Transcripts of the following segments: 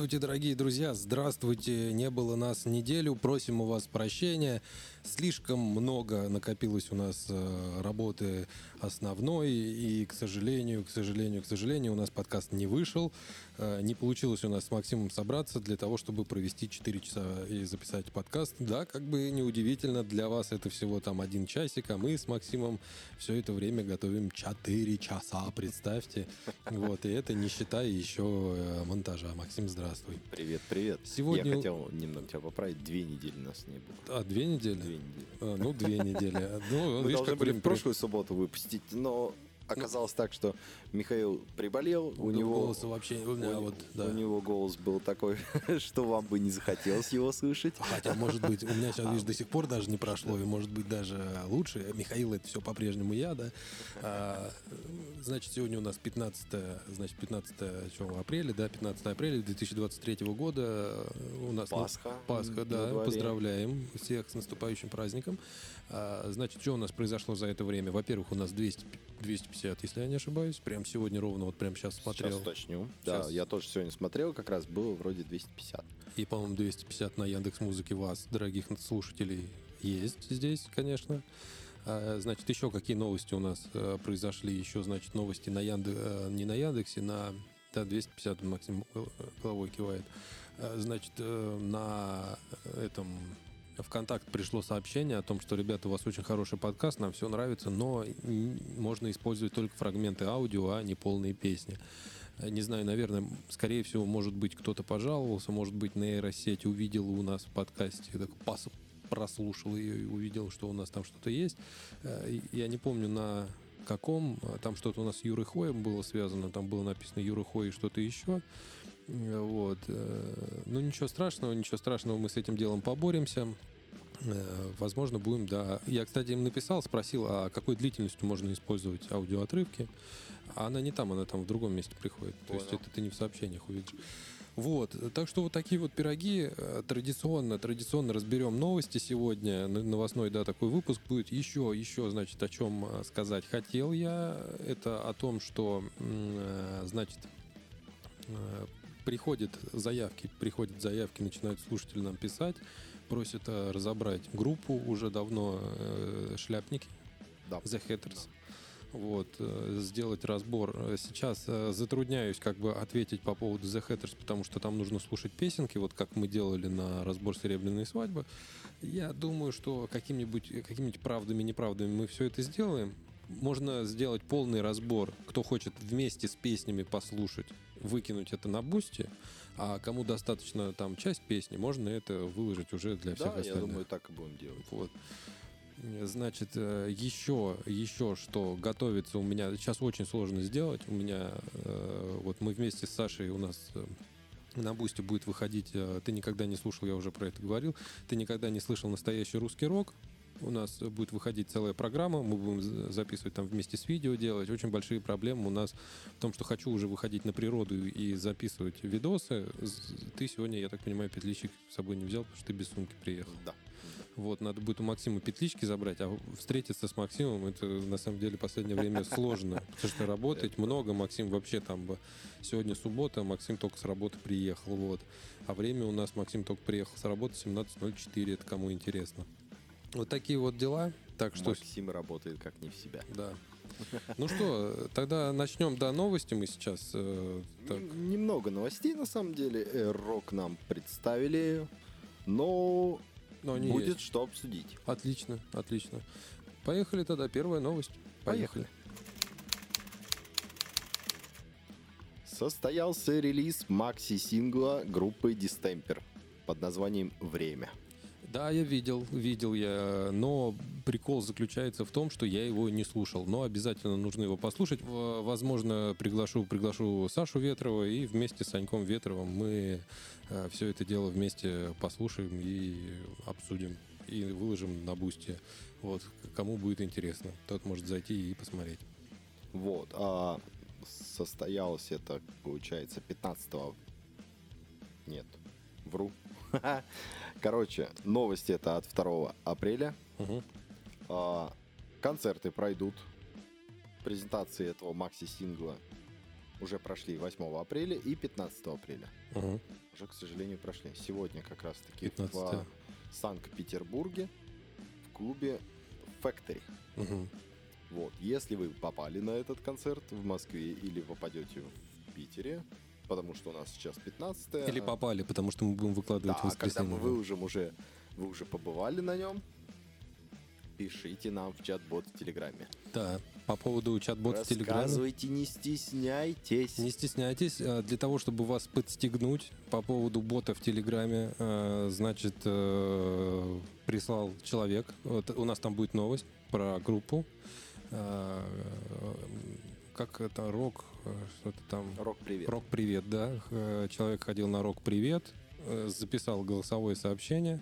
Здравствуйте, дорогие друзья! Здравствуйте! Не было нас неделю, просим у вас прощения. Слишком много накопилось у нас э, работы основной, и, к сожалению, к сожалению, к сожалению, у нас подкаст не вышел. Э, не получилось у нас с Максимом собраться для того, чтобы провести 4 часа и записать подкаст. Да, как бы неудивительно, для вас это всего там один часик, а мы с Максимом все это время готовим 4 часа, представьте. Вот, и это не считая еще э, монтажа. Максим, здравствуй. Привет, привет. Сегодня... Я хотел немного тебя поправить. Две недели нас не было. А, две недели? Две недели. А, ну, две недели. Ну, Мы видишь, должны были прошлую субботу выпустить, но оказалось так, что Михаил приболел, у У него... голоса вообще, у меня у- вот, да. У него голос был такой, что вам бы не захотелось его слышать. Хотя, может быть, у меня сейчас, видишь, до сих пор даже не прошло, и может быть даже лучше. Михаил, это все по-прежнему я, да. А, значит, сегодня у нас 15, значит, 15 чего, апреля, да, 15 апреля 2023 года. У нас ну, Пасха Пасха, на да. Поздравляем всех с наступающим праздником. А, значит, что у нас произошло за это время? Во-первых, у нас 200, 250, если я не ошибаюсь. Прям сегодня ровно, вот прям сейчас смотрел. Сейчас уточню. Да, Сейчас. я тоже сегодня смотрел, как раз было вроде 250. И, по-моему, 250 на Яндекс Музыке вас, дорогих слушателей, есть здесь, конечно. А, Значит, еще какие новости у нас э, произошли? Еще, значит, новости на Янде... э, не на Яндексе, на да, 250 Максим э, головой кивает. А, Значит, на этом ВКонтакт пришло сообщение о том, что, ребята, у вас очень хороший подкаст, нам все нравится, но можно использовать только фрагменты аудио, а не полные песни. Э, Не знаю, наверное, скорее всего, может быть, кто-то пожаловался, может быть, нейросеть увидела у нас в подкасте, так пос- прослушал ее и увидел, что у нас там что-то есть. Э, Я не помню на каком, э, там что-то у нас с Юрой Хоем было связано, там было написано Юра Хой и что-то еще. Вот. Ну, ничего страшного, ничего страшного, мы с этим делом поборемся. Э, Возможно, будем, да. Я, кстати, им написал, спросил, а какой длительностью можно использовать аудиоотрывки. А она не там, она там в другом месте приходит. То есть Понял. это ты не в сообщениях увидишь. Вот, так что вот такие вот пироги э, традиционно, традиционно разберем новости сегодня. Новостной, да, такой выпуск будет. Еще, еще, значит, о чем э, сказать хотел я. Это о том, что, значит, приходят заявки, приходят заявки, начинают слушатели нам писать, просят э, разобрать группу уже давно э, шляпники, Да. The Hatters. Вот, э, сделать разбор. Э, Сейчас э, затрудняюсь как бы ответить по поводу The Hatters, потому что там нужно слушать песенки, вот как мы делали на разбор «Серебряной свадьбы». Я думаю, что какими-нибудь какими правдами, неправдами мы все это сделаем. Можно сделать полный разбор, кто хочет вместе с песнями послушать, выкинуть это на бусте, а кому достаточно там часть песни, можно это выложить уже для всех Да, я остальных. думаю, так и будем делать. Вот. Значит, э, еще, еще что готовится у меня. Сейчас очень сложно сделать. У меня, э, вот мы вместе с Сашей, у нас э, на Бусте будет выходить, ты никогда не слушал, я уже про это говорил, ты никогда не слышал настоящий русский рок. У нас будет выходить целая программа, мы будем за- записывать там вместе с видео делать. Очень большие проблемы у нас в том, что хочу уже выходить на природу и записывать видосы. Ты сегодня, я так понимаю, петличек с собой не взял, потому что ты без сумки приехал. Да. Вот, надо будет у Максима петлички забрать, а встретиться с Максимом, это на самом деле в последнее время сложно, потому что работать много, Максим вообще там сегодня суббота, Максим только с работы приехал, вот, а время у нас, Максим только приехал с работы 17.04, это кому интересно. Вот такие вот дела, так что... Максим работает как не в себя. Да. Ну что, тогда начнем, да, новости мы сейчас. э, Немного новостей, на самом деле. Э, Рок нам представили, но Но будет есть. что обсудить. Отлично, отлично. Поехали тогда, первая новость. Поехали. С состоялся релиз макси-сингла группы Distemper под названием «Время». Да, я видел, видел я, но прикол заключается в том, что я его не слушал, но обязательно нужно его послушать. Возможно, приглашу, приглашу Сашу Ветрова и вместе с Саньком Ветровым мы все это дело вместе послушаем и обсудим и выложим на бусте. Вот, кому будет интересно, тот может зайти и посмотреть. Вот. А состоялось это, получается, 15 Нет, вру. Короче, новости это от 2 апреля. Мгм. А, концерты пройдут. Презентации этого макси-сингла уже прошли 8 апреля и 15 апреля. Мгм. Уже, к сожалению, прошли. Сегодня как раз-таки 15. в Санкт-Петербурге в клубе Factory. Мгм. Вот. Если вы попали на этот концерт в Москве или попадете в Питере, потому что у нас сейчас 15 Или попали, потому что мы будем выкладывать Да, в когда воскресенье. мы выложим уже, вы уже побывали на нем, пишите нам в чат-бот в Телеграме. Да, по поводу чат-бота в Телеграме. Рассказывайте, не стесняйтесь. Не стесняйтесь, э, для того, чтобы вас подстегнуть по поводу бота в Телеграме, э, значит, э, прислал человек. Вот у нас там будет новость про группу. Э, Как это, рок, что-то там... Рок, привет. Рок привет, да. Э, Человек ходил на рок привет, э, записал голосовое сообщение.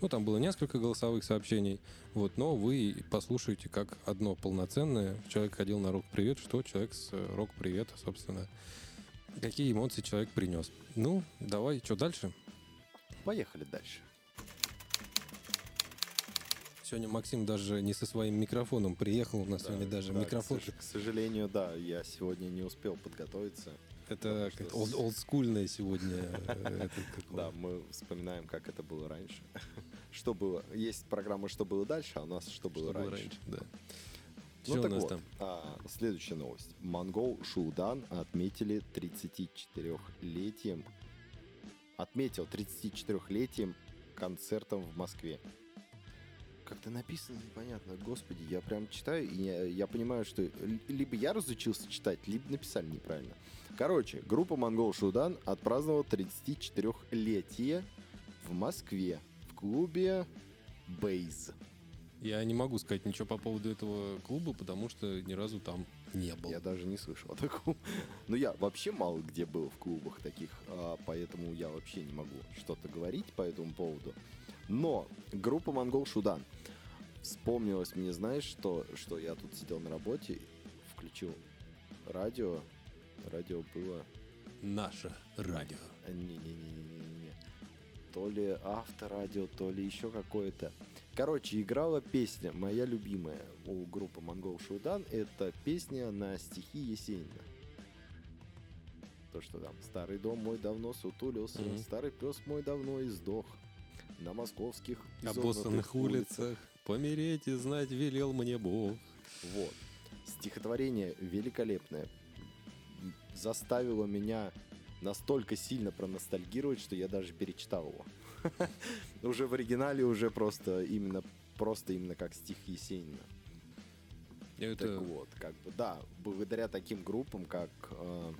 Ну, там было несколько голосовых сообщений. Вот, но вы послушаете как одно полноценное. Человек ходил на рок привет, что человек с э, рок привета, собственно. Какие эмоции человек принес. Ну, давай, что дальше? Поехали дальше. Сегодня Максим даже не со своим микрофоном приехал. У нас Да, сегодня даже да, микрофон. К, к сожалению, да, я сегодня не успел подготовиться. Это как олд- олдскульное сегодня. э. Да, мы вспоминаем, как это было раньше. Что было? Есть программа «Что было дальше», а у нас «Что было раньше». да. Ну Что у так нас вот, там? а, следующая новость. Монгол Шудан отметили 34-летием отметил 34-летием концертом в Москве. Как-то написано непонятно. Господи, я прям читаю, и я, я понимаю, что либо я разучился читать, либо написали неправильно. Короче, группа Монгол Шудан отпраздновала 34-летие в Москве в клубе Бейз. Я не могу сказать ничего по поводу этого клуба, потому что ни разу там не был. Я даже не слышал о таком. Ну, я вообще мало где был в клубах таких, а, поэтому я вообще не могу что-то говорить по этому поводу. Но группа Монгол Шудан. Вспомнилось мне, знаешь, что, что я тут сидел на работе, включил радио. Радио было... Наше радио. а, Не-не-не-не-не. То ли авторадио, то ли еще какое-то. Короче, играла песня, моя любимая у группы Монгол Шудан. Это песня на стихи Есенина. То, что там «Старый дом мой давно сутулился, Мгм. старый пес мой давно издох, на московских Обоссанных изогнутых улицах помереть и знать велел мне Бог. Вот. Стихотворение великолепное. Заставило меня настолько сильно проностальгировать, что я даже перечитал его. Уже в оригинале уже просто именно просто именно как стих Есенина. Так Это вот, как бы, да, благодаря таким группам, как э,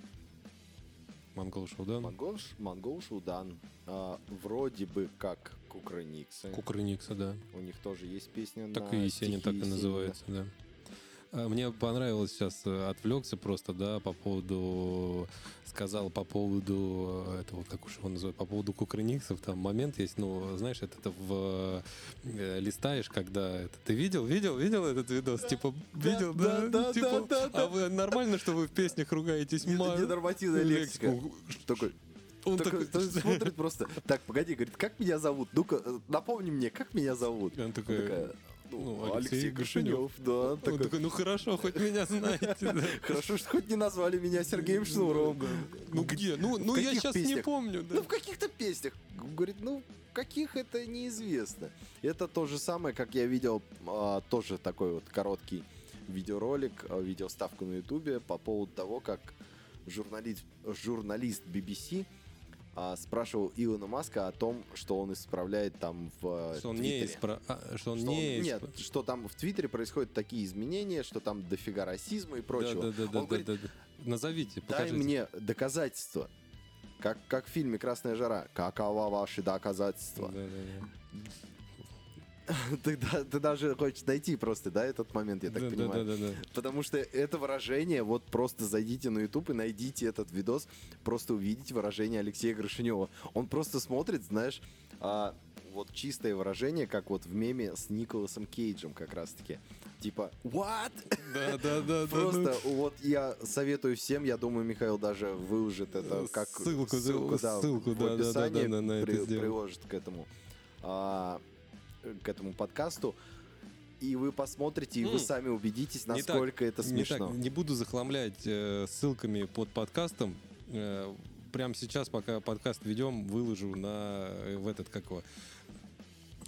Монгол Шоудан. Монгол, Ш- Монгол Шудан, э, вроде бы как Кукрыниксы. Кукрыникса, да. У них тоже есть песня Так на и Есенин стихи так и называется, да. А, Мне понравилось сейчас, э, отвлекся просто, да, по поводу, сказал по поводу, э, это вот как уж его называют, по поводу кукрыниксов, там момент есть, ну, знаешь, это, это в, э, листаешь, когда это, ты видел, видел, видел этот видос, типа, видел, да, да, да, типа, да, да. а вы нормально, что вы в песнях ругаетесь? Не- ма- Ненормативная лексика. Такой, Он такой, такой, смотрит просто. Так, погоди, говорит, как меня зовут? Ну-ка, э, напомни мне, как меня зовут? Он Она такой, такая, ну, ну, Алексей, Алексей да. Он такой, такой, ну хорошо, хоть меня знаете, да. Хорошо, что хоть не назвали меня Сергеем Шнуровым. Ну где? Ну, ну я сейчас не помню, да. Ну, в каких-то песнях. Говорит, ну, каких это неизвестно. Это то же самое, как я видел, а, тоже такой вот короткий видеоролик, а, видеоставку на ютубе по поводу того, как журналист, журналист BBC а, спрашивал Илона Маска о том, что он исправляет там в Что он не, Твиттере. испра- а, что он Что не он- Нет, исп- что там в Твиттере происходят такие изменения, что там дофига расизма и прочего. Да, да, да, Он да, говорит, да, да. Назовите, Дай покажите. мне доказательства. Как, как в фильме «Красная жара». Какова ваши доказательства? Да, да, ты, да- ты даже хочешь найти просто, да, этот момент, я да. так Да, понимаю. да, да, да. Потому что это выражение, вот просто зайдите на YouTube и найдите этот видос, просто увидите выражение Алексея Грошинева. Он просто смотрит, знаешь, а, вот чистое выражение, как вот в меме с Николасом Кейджем как раз-таки. Типа, what? Да, да, да, да, Просто вот я советую всем, я думаю, Михаил даже выложит это как Ссылку, да, ссылку, в да, да, да, да, при- сделаю. приложит к этому а, к этому подкасту. И вы посмотрите, и вы сами убедитесь, насколько это Не, так, смешно. не буду захламлять э, ссылками под подкастом. Э, прямо сейчас, пока подкаст ведем, выложу на э, в этот как его,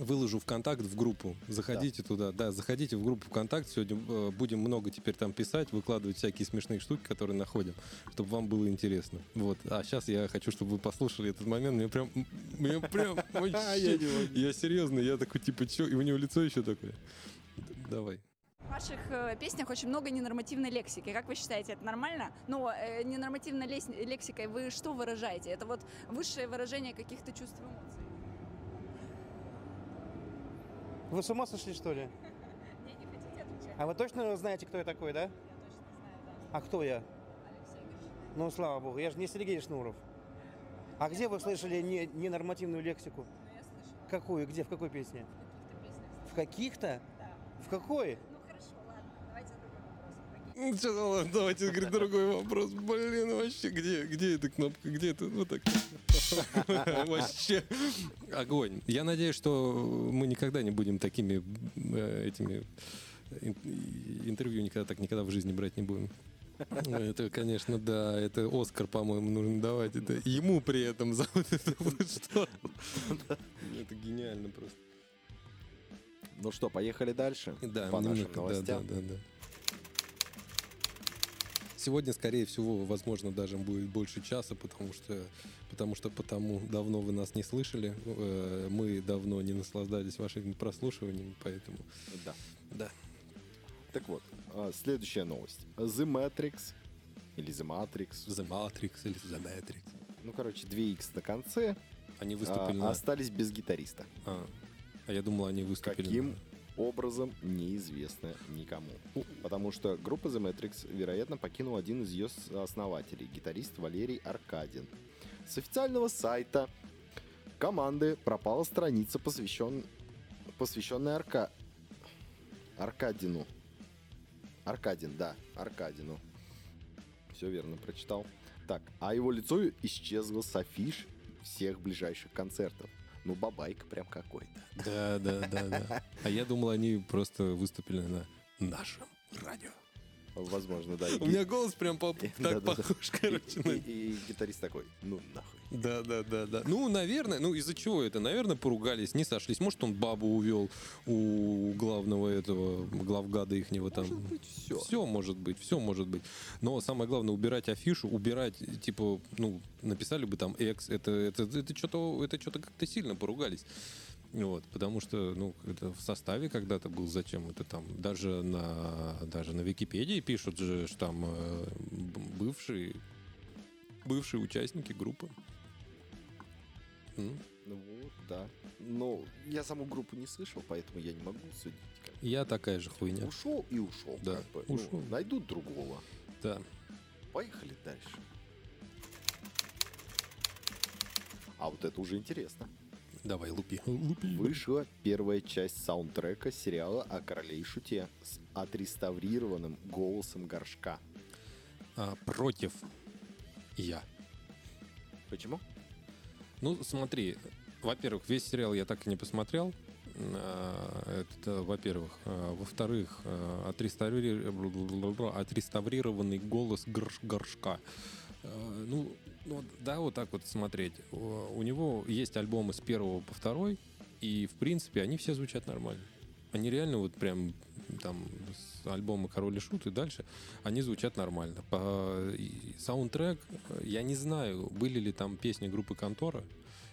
выложу ВКонтакт в группу. Заходите туда, да, заходите в группу ВКонтакт. Сегодня э, будем много теперь там писать, выкладывать всякие смешные штуки, которые находим, чтобы вам было интересно. Вот. А сейчас я хочу, чтобы вы послушали этот момент. Мне прям, мне прям я серьезно, я такой типа, чё? И у него лицо еще такое. Давай. В ваших э, песнях очень много ненормативной лексики. Как вы считаете, это нормально? Ну, э, ненормативной лексикой вы что выражаете? Это вот высшее выражение каких-то чувств и эмоций? Вы с ума сошли, что ли? Не, не хотите отвечать? А вы точно знаете, кто я такой, да? Я точно знаю, да. А кто я? Алексей Гришин. Ну, слава богу, я же не Сергей Шнуров. А где вы слышали не- ненормативную лексику? Ну, я слышала Какую? Где? В какой песне? в каких-то песнях. В каких-то? Да. В какой? Ну, хорошо, ладно. Давайте другой вопрос. Ну ладно, давайте, говорит, другой вопрос. Блин, вообще, где, где эта кнопка? Где это? Вот так. Вообще. Огонь. Я надеюсь, что мы никогда не будем такими э, этими ин- интервью никогда так никогда в жизни брать не будем. Это, конечно, да, это Оскар, по-моему, нужно давать. Это ему при этом за вот это вот что. Это гениально просто. Ну что, поехали дальше Да, по нашим новостям. Да, да, да. Сегодня, скорее всего, возможно, даже будет больше часа, потому что потому что потому давно вы нас не слышали, э, мы давно не наслаждались вашими прослушиваниями, поэтому Да. да. Так вот, а, следующая новость. The Matrix или The Matrix, The Matrix или The Matrix. ну, короче, 2X на конце, Они а, выступили на... остались без гитариста. А, а я думал, они выступили Каким на- образом неизвестно никому. Потому что группа The Matrix, вероятно, покинул один из ее основателей, гитарист Валерий Аркадин. С официального сайта команды пропала страница, посвящен... посвященная Арка... Аркадину. Аркадин, да, Аркадину. Все верно прочитал. Так, а его лицо исчезло с афиш всех ближайших концертов. Ну, бабайка прям какой-то. Да, да, да, да. А я думал, они просто выступили на нашем радио. Возможно, да. У меня голос прям так похож, короче, и гитарист такой, ну нахуй. Да, да, да, да. Ну, наверное, ну из-за чего это? Наверное, поругались, не сошлись. Может, он бабу увел у главного этого, главгада ихнего там. Может быть, все. Все может быть, все может быть. Но самое главное, убирать афишу, убирать, типа, ну, написали бы там экс, это, это, это что-то, это что-то как-то сильно поругались. Вот, потому что, ну, это в составе когда-то был, зачем это там, даже на, даже на Википедии пишут же, что там э, бывшие, бывшие участники группы. М. Ну вот, да. Но я саму группу не слышал, поэтому я не могу судить. как. Я такая же хуйня. Ушел и ушел. Да, как бы. Ну, ушел. найдут другого. Да. Поехали дальше. А вот это уже интересно. Давай, лупи. Лупи. Вышла первая часть саундтрека сериала о короле и шуте с отреставрированным голосом горшка. А, против я. Почему? Ну, смотри, во-первых, весь сериал я так и не посмотрел. А, Это, во-первых. А, Во-вторых, отреставри- отреставрированный голос горш- горшка. А, Ну, ну, да, вот так вот смотреть. У него есть альбомы с первого по второй, и, в принципе, они все звучат нормально. Они реально вот прям там с альбома «Король и Шут» и дальше они звучат нормально. По и саундтрек, я не знаю, были ли там песни группы Контора,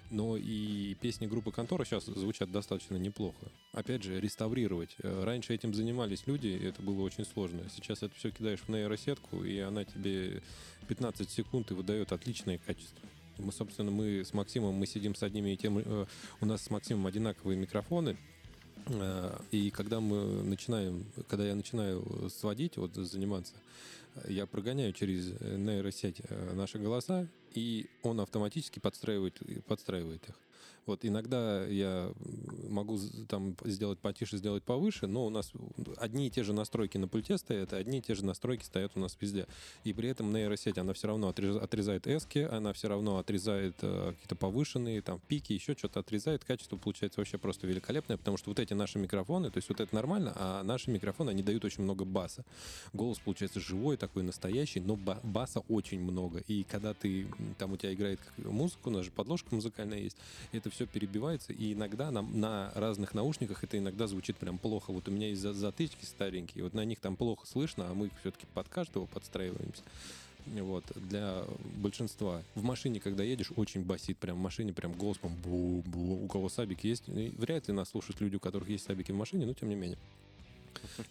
но и песни группы Контора сейчас звучат достаточно неплохо. Опять же, реставрировать. Э, Раньше этим занимались люди, и это было очень сложно. Сейчас это все кидаешь в нейросетку, и она тебе 15 секунд и выдает отличное качество. Мы, собственно, мы с Максимом, мы сидим с одними и тем... э, У нас с Максимом одинаковые микрофоны, Э, И когда мы начинаем, когда я начинаю сводить, вот заниматься, я прогоняю через нейросеть наши голоса, и он автоматически подстраивает, подстраивает их. Вот иногда я могу там сделать потише, сделать повыше, но у нас одни и те же настройки на пульте стоят, одни и те же настройки стоят у нас везде. И при этом нейросеть, она все равно отрез- отрезает эски, она все равно отрезает э, какие-то повышенные там пики, еще что-то отрезает. Качество получается вообще просто великолепное, потому что вот эти наши микрофоны, то есть вот это нормально, а наши микрофоны, они дают очень много баса. Голос получается живой, такой настоящий, но ба- баса очень много. И когда ты, там у тебя играет как музыка, у нас же подложка музыкальная есть, это все перебивается, и иногда на, на разных наушниках это иногда звучит прям плохо. Вот у меня есть за- затычки старенькие, вот на них там плохо слышно, а мы все-таки под каждого подстраиваемся. Вот, для большинства. В машине, когда едешь, очень басит. Прям в машине прям голос прям бу-бу. У кого сабик есть. Вряд ли нас слушают люди, у которых есть сабики в машине, но тем не менее.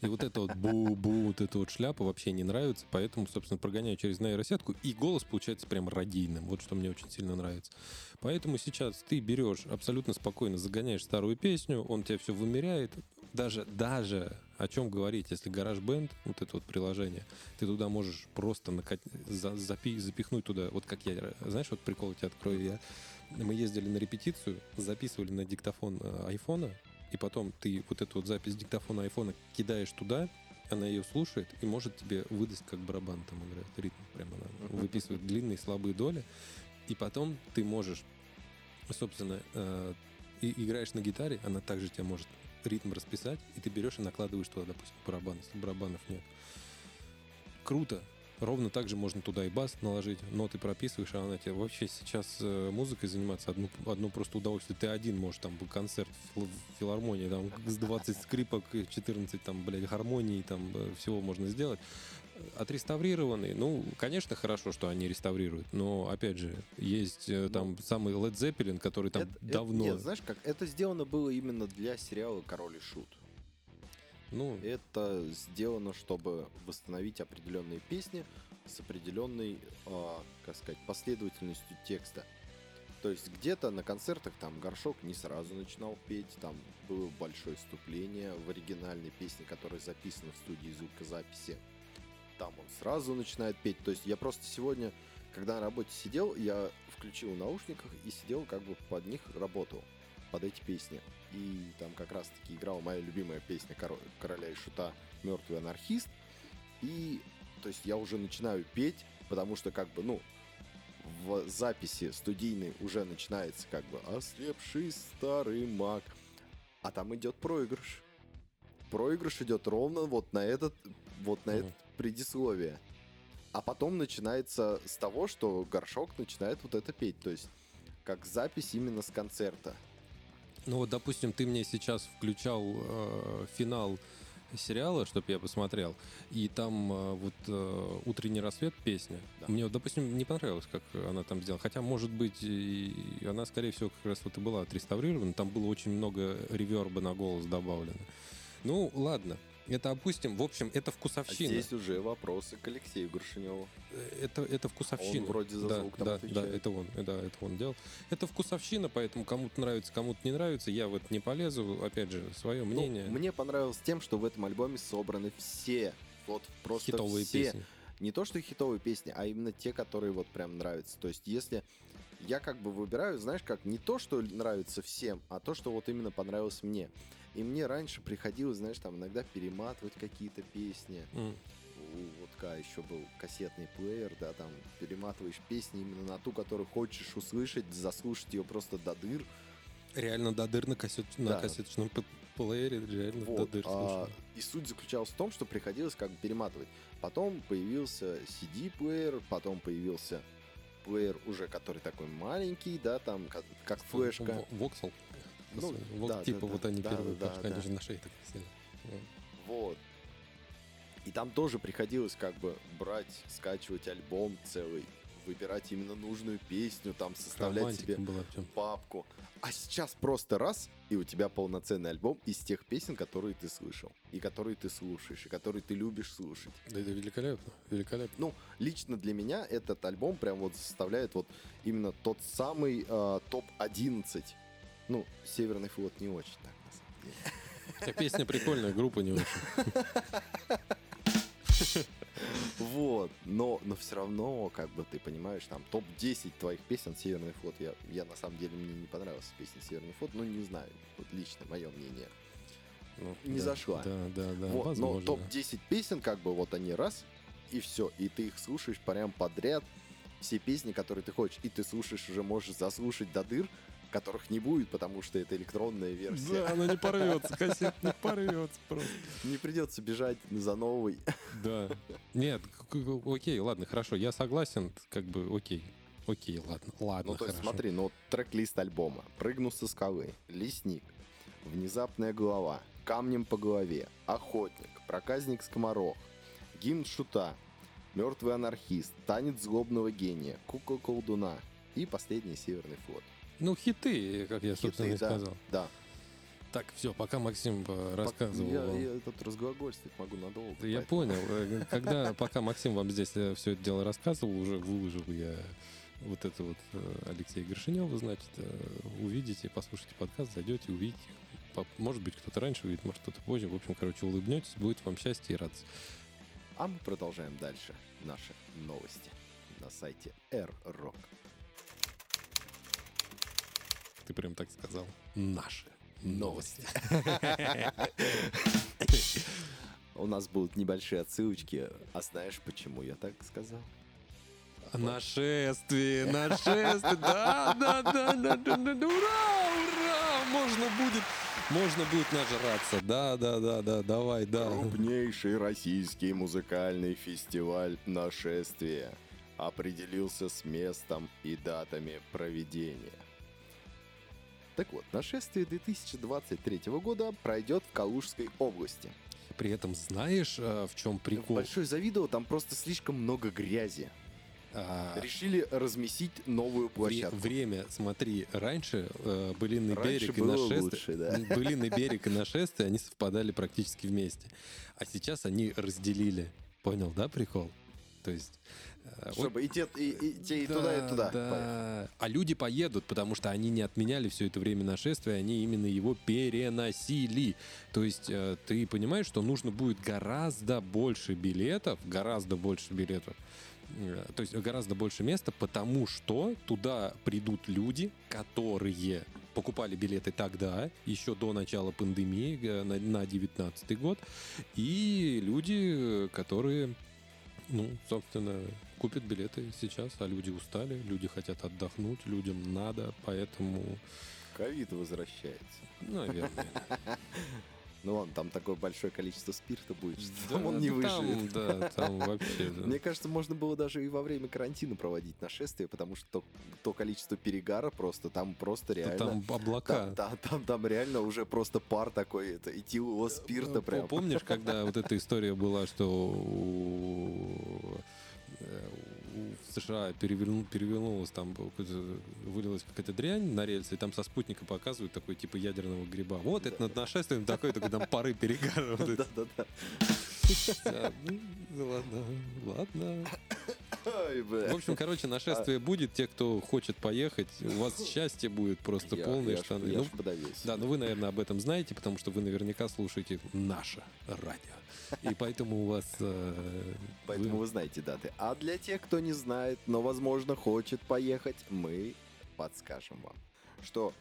И вот это вот бу-бу, вот эта вот шляпа вообще не нравится, поэтому, собственно, прогоняю через нейросетку, и голос получается прям радийным, вот что мне очень сильно нравится. Поэтому сейчас ты берешь абсолютно спокойно, загоняешь старую песню, он тебе все вымеряет, даже, даже о чем говорить, если бенд, вот это вот приложение, ты туда можешь просто накат... за- запи- запихнуть туда, вот как я, знаешь, вот прикол я тебе открою, я... мы ездили на репетицию, записывали на диктофон э, айфона, и потом ты вот эту вот запись диктофона айфона кидаешь туда, она ее слушает и может тебе выдать, как барабан там играет, ритм прямо она выписывает длинные слабые доли, и потом ты можешь, собственно, э, и играешь на гитаре, она также тебе может ритм расписать, и ты берешь и накладываешь туда, допустим, барабан, если барабанов нет. Круто. Ровно так же можно туда и бас наложить, ноты прописываешь, а она тебе вообще сейчас э, музыкой заниматься одно, одно просто удовольствие. Ты один можешь там концерт в, фил- в филармонии, там с 20 скрипок, и 14 там, блядь, гармоний, там э, всего можно сделать. Отреставрированный, ну, конечно, хорошо, что они реставрируют, но, опять же, есть э, там самый Led Zeppelin, который там Это- это- давно... нет, знаешь как, это сделано было именно для сериала «Король и Шут». Ну, Это сделано, чтобы восстановить определенные песни с определенной, а, как сказать, последовательностью текста. То есть где-то на концертах там Горшок не сразу начинал петь, там было большое вступление в оригинальной песне, которая записана в студии звукозаписи. Там он сразу начинает петь. То есть я просто сегодня, когда на работе сидел, я включил в наушниках и сидел как бы под них работал, под эти песни. И там как раз таки играла моя любимая песня Коро- Короля и Шута «Мертвый анархист». И то есть я уже начинаю петь, потому что как бы, ну, в записи студийной уже начинается как бы «Ослепший старый маг», а там идет проигрыш. Проигрыш идет ровно вот на этот, вот на Мгм. это предисловие. А потом начинается с того, что горшок начинает вот это петь. То есть как запись именно с концерта. Ну вот, допустим, ты мне сейчас включал э, финал сериала, чтобы я посмотрел, и там э, вот э, «Утренний рассвет» песня. Да. Мне, вот, допустим, не понравилось, как она там сделала. Хотя, может быть, и она, скорее всего, как раз вот и была отреставрирована. Там было очень много реверба на голос добавлено. Ну, ладно. Это опустим. В общем, это А вкусовщина. здесь уже вопросы к Алексею Горшиневу. Это, это вкусовщина. Он вроде за да, звук там да, отвечает. да, это он, да, это он делал. Это вкусовщина, поэтому кому-то нравится, кому-то не нравится. Я в это не полезу. Опять же, свое Ну, мнение. мне понравилось тем, что в этом альбоме собраны все, вот просто хитовые все. песни. Не то, что хитовые песни, а именно те, которые вот прям нравятся. То есть, если я как бы выбираю, знаешь, как не то, что нравится всем, а то, что вот именно понравилось мне. И мне раньше приходилось, знаешь, там иногда перематывать какие-то песни. М. У Водка еще был кассетный плеер, да, там перематываешь песни именно на ту, которую хочешь услышать, заслушать ее просто до дыр. Реально до дыр на, кассет, на Да. кассеточном п- плеере, реально до Вот, дыр а, и суть заключалась в том, что приходилось как бы перематывать. Потом появился CD-плеер, потом появился плеер уже, который такой маленький, да, там как, как флешка. Воксел. Ну, Вот да, типа да, вот да, они да, первые да, пошли, да. они же на шее так висели. Вот. И там тоже приходилось как бы брать, скачивать альбом целый, выбирать именно нужную песню, там составлять Романтика себе была папку. А сейчас просто раз, и у тебя полноценный альбом из тех песен, которые ты слышал, и которые ты слушаешь, и которые ты любишь слушать. Да это великолепно, великолепно. Ну, лично для меня этот альбом прям вот составляет вот именно тот самый э, топ-11. Ну, Северный флот не очень так, на самом деле. А песня прикольная, группа не очень. Вот, но, но все равно, как бы ты понимаешь, там топ-10 твоих песен Северный флот. Я, я на самом деле мне не понравилась песня Северный флот, ну не знаю, вот лично мое мнение. Ну, Не да, зашла. Да, да, да, вот, но возможно. топ-10 песен, как бы вот они раз, и все, и ты их слушаешь прям подряд, все песни, которые ты хочешь, и ты слушаешь уже можешь заслушать до дыр, которых не будет, потому что это электронная версия. Да, она не порвется, кассет не порвется просто. Не придется бежать за новой. Да. Нет, окей, ладно, хорошо, я согласен, как бы, окей. Окей, ладно, ладно, Ну, то есть, смотри, ну, трек-лист альбома. «Прыгну со скалы», «Лесник», «Внезапная голова», «Камнем по голове», «Охотник», «Проказник скоморох», «Гимн шута», «Мертвый анархист», «Танец злобного гения», «Кукла колдуна» и последний «Северный флот». Ну, хиты, как я, собственно, и Хиты, да, сказал. Да. Так, все, пока Максим э, рассказывал. Я, я тут разглагольствовать могу надолго. Да Я поэтому- понял. Э, Когда, пока Максим вам здесь все это дело рассказывал, уже выложил я вот это вот э, Алексея Горшинева, значит, э, увидите, послушайте подкаст, зайдете, увидите. Может быть, кто-то раньше увидит, может, кто-то позже. В общем, короче, улыбнетесь, будет вам счастье и радость. А мы продолжаем дальше наши новости на сайте R-Rock. Ты прям так сказал. Наши новости. У нас будут небольшие отсылочки. А знаешь, почему я так сказал? Нашествие, нашествие, да, да, да, да, да, да, да, ура, ура, можно будет, можно будет нажраться, да, да, да, да, давай, да. Крупнейший российский музыкальный фестиваль «Нашествие» определился с местом и датами проведения. Так вот, «Нашествие» 2023 года пройдет в Калужской области. При этом знаешь, э, в чем прикол? Большой завидовал, там просто слишком много грязи. А, Решили разместить новую площадку. время, смотри, раньше э, былинный Раньше берег и нашествие, лучше, да. былинный берег и нашествие, они совпадали практически вместе, а сейчас они разделили, понял, да, прикол? То есть Чтобы и те, и, и те, и туда, и туда. Поехали. Да. А люди поедут, потому что они не отменяли все это время нашествия, они именно его переносили. То есть э, ты понимаешь, что нужно будет гораздо больше билетов, гораздо больше билетов, э, то есть гораздо больше места, потому что туда придут люди, которые покупали билеты тогда, еще до начала пандемии, э, на, на 19 год, и люди, э, которые ну, собственно, купят билеты сейчас, а люди устали, люди хотят отдохнуть, людям надо, поэтому, Ковид возвращается. наверное. Ну ладно, там такое большое количество спирта будет, что Да, там он не выживет. Там, да, там вообще. да. Мне кажется, можно было даже и во время карантина проводить нашествие, потому что то, то количество перегара просто там просто реально... Там облака. Там, там, там, там реально уже просто пар такой, это этилового спирта Ну, прям. Помнишь, когда вот эта история была, что у, э, США переверну- перевернулась, там вылилась какая-то дрянь на рельсы, и там со спутника показывают такой типа ядерного гриба. Вот это над нашествием такой, только там пары перегара. Да-да-да. Ну, Ладно, ладно. Ой, бля. В общем, короче, нашествие будет. Те, кто хочет поехать, у вас счастье будет просто Я- полные я ж- штаны. Я Ну, ж подавился. да, но вы, наверное, об этом знаете, потому что вы наверняка слушаете наше радио. И поэтому у вас... э, Поэтому вы- вы знаете даты. А для тех, кто не знает, но, возможно, хочет поехать, мы подскажем вам, что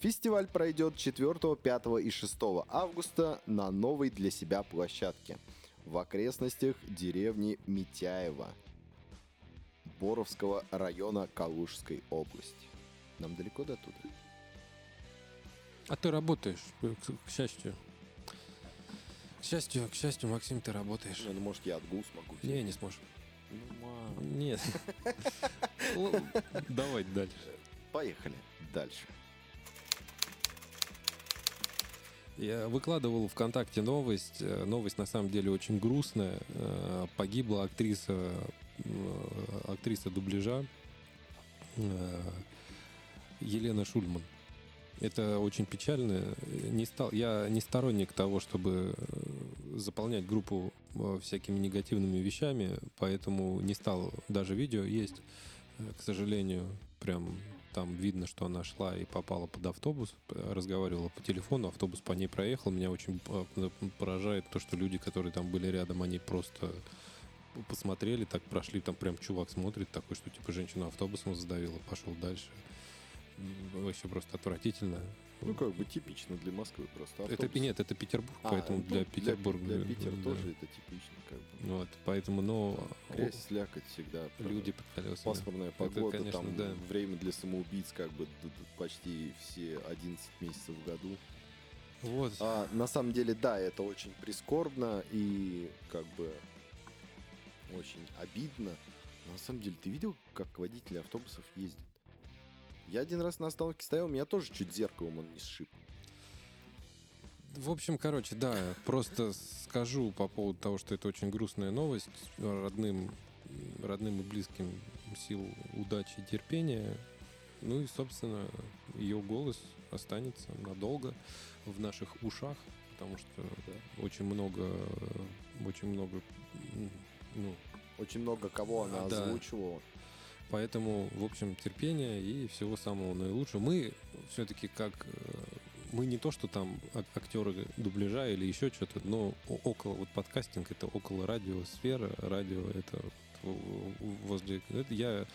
фестиваль пройдет 4, 5 и 6 августа на новой для себя площадке в окрестностях деревни Митяева Боровского района Калужской области. Нам далеко до туда? А ты работаешь, к, к счастью. К счастью, к счастью, Максим, ты работаешь. Ну, может, я отгул смогу. взять? Не, не сможешь. Ну, мам. Нет. Давай дальше. Поехали дальше. Я выкладывал ВКонтакте новость. Э, Новость на самом деле очень грустная. Э, Погибла актриса, актриса дубляжа э, Елена Шульман. Это очень печально. Не стал, я не сторонник того, чтобы э, заполнять группу э, всякими негативными вещами, поэтому не стал. Даже видео есть, к сожалению, прям там видно, что она шла и попала под автобус, разговаривала по телефону, автобус по ней проехал. Меня очень поражает то, что люди, которые там были рядом, они просто посмотрели, так прошли, там прям чувак смотрит такой, что типа женщина автобусом задавила, пошел дальше. Вообще просто отвратительно. Ну, как бы типично для Москвы просто. Это автобус. нет, это Петербург, А, поэтому ну, для Петербурга. Для, Питера да. тоже это типично, как бы. Вот, поэтому, ну, Грязь, слякоть всегда. люди под колесами. Пасмурная погода, конечно, там да. время для самоубийц как бы почти все 11 месяцев в году. Вот. А, на самом деле, да, это очень прискорбно и как бы очень обидно. Но на самом деле, ты видел, как водители автобусов ездят? Я один раз на остановке стоял, меня тоже чуть зеркалом он не сшиб. В общем, короче, да, просто скажу по поводу того, что это очень грустная новость. Родным, родным и близким сил удачи и терпения. Ну и, собственно, ее голос останется надолго в наших ушах, потому что очень много, очень много, ну, Очень много кого она Да. озвучивала. Поэтому, в общем, терпения и всего самого наилучшего. Мы все-таки как... э, Мы не то, что там ак- актеры дубляжа или еще что-то, но около... Вот подкастинг — это около радиосферы. Радио — это возле... Это я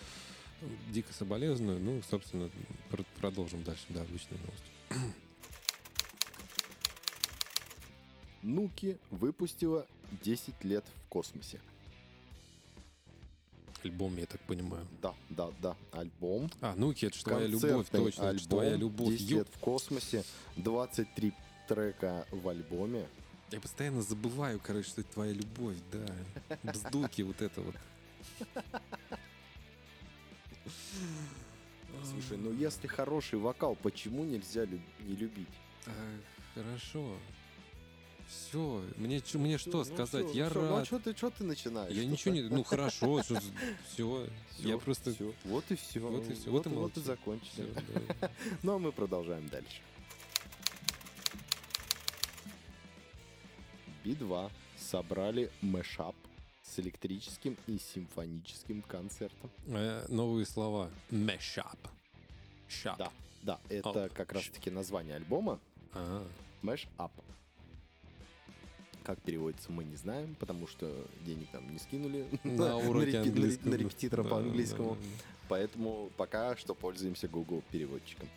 дико соболезную. Ну, собственно, пр- продолжим дальше. Да, обычные новости. Нуки выпустила 10 лет в космосе. Альбом, я так понимаю. Да, да, да. Альбом. А, ну, это ж твоя любовь, точно. это альбом. твоя любовь. 10 Ё- лет в космосе. 23 трека в альбоме. Я постоянно забываю, короче, что это твоя любовь, да. Бздуки вот это вот. Слушай, ну если хороший вокал, почему нельзя не любить? А, хорошо. Все, мне, мне что Ну сказать? всё, я ну всё, Ну а рад. что ты, что ты начинаешь? я Что ничего не... Ну хорошо, все. Я Всё, просто... всё. Вот и все. Вот и всё, Вот, вот и вот и закончили. всё, да. Ну а мы продолжаем дальше. Би-2 собрали мэшап с электрическим и симфоническим концертом. Э, Новые слова. Shop. Да, да, это Оп. как раз-таки название альбома А, Mash Up. Как переводится, мы не знаем, потому что денег нам не скинули На уроке на на репетитора Да, по английскому. да, да. Поэтому пока что пользуемся Google переводчиком.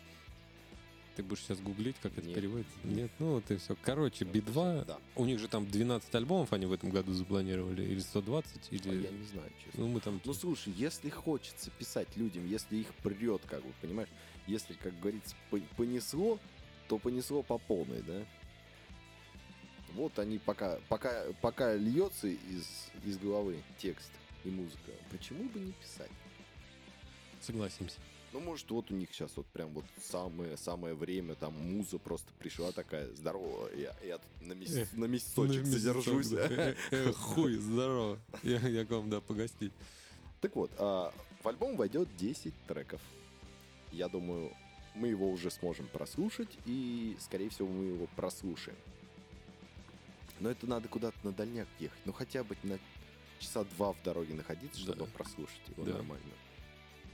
Ты будешь сейчас гуглить, как это Нет. переводится? Нет, ну вот и все. Короче, Би-2, Да. у них же там 12 альбомов они в этом году запланировали, или 120, А или... я не знаю, честно. Ну, мы там... Ну слушай, если хочется писать людям, если их прет, как бы, понимаешь, если, как говорится, по- понесло, то понесло по полной, да? Вот они пока, пока, пока льется из, из головы текст и музыка, почему бы не писать? Согласимся. Ну, может, вот у них сейчас вот прям вот самое, самое время, там муза просто пришла такая, здорово, я, я тут на, месяц, Эх, на месяцочек задержусь. да. Э, э, Хуй, здорово. Я, я к вам, да, погостить. Так вот, а, в альбом войдет 10 треков. Я думаю, мы его уже сможем прослушать, и, скорее всего, мы его прослушаем. Но это надо куда-то на дальняк ехать. Ну, хотя бы на часа два в дороге находиться, чтобы Да. прослушать его Да. нормально.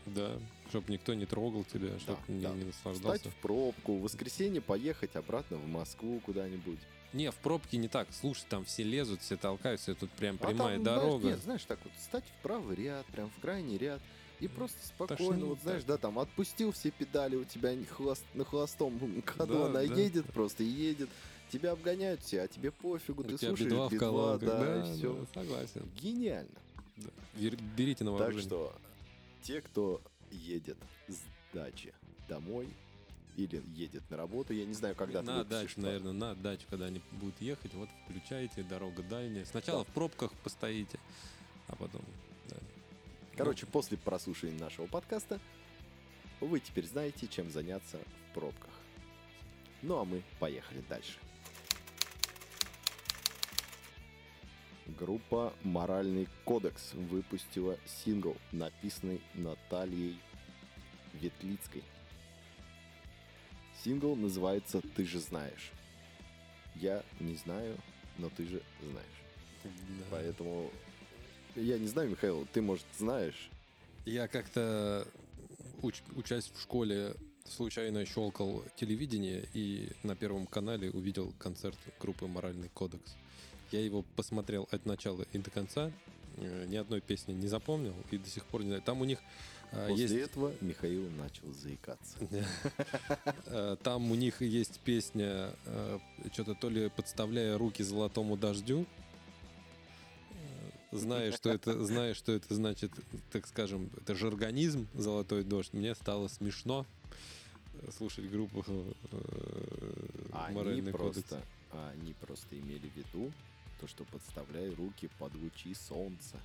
Да, чтобы никто не трогал тебя, чтобы не, да. не Встать наслаждался. в пробку, в воскресенье поехать обратно в Москву куда-нибудь. Не, в пробке не так. Слушай, там все лезут, все толкаются, тут прям А прямая там, знаешь, дорога. нет, знаешь, так вот, встать в правый ряд, прям в крайний ряд, и просто спокойно, Тошнит, вот знаешь, да. да, там отпустил все педали, у тебя хвост- на холостом ходу Да, она да. едет, просто и едет. Тебя обгоняют все, а тебе пофигу, У ты тебя слушаешь Би-2 в Би-2, колонках, да, да, и все. да, согласен. Гениально. Да. Берите на Так вооружение. что те, кто едет с дачи домой или едет на работу, я не знаю, когда ты на выпустишь дачу, план. наверное, на дачу, когда они будут ехать, вот включаете, дорога дальняя. Сначала Да. в пробках постоите, а потом... да. Короче, после прослушивания нашего подкаста вы теперь знаете, чем заняться в пробках. Ну а мы поехали дальше. Группа «Моральный кодекс» выпустила сингл, написанный Натальей Ветлицкой. Сингл называется «Ты же знаешь». Я не знаю, но ты же знаешь. Да. Поэтому я не знаю, Михаил, ты, может, знаешь? Я как-то, уч- учась в школе, случайно щелкал телевидение и на Первом канале увидел концерт группы «Моральный кодекс». Я его посмотрел от начала и до конца, э, ни одной песни не запомнил и до сих пор не знаю. Там у них э, После есть... этого Михаил начал заикаться. Э, Там у них есть песня, что-то то ли подставляя руки золотому дождю, Э, зная, что это, зная, что это значит, так скажем, это же организм золотой дождь, мне стало смешно э, слушать группу э, Они «Моральный кодекс». они просто имели в виду то, что подставляй руки под лучи солнца.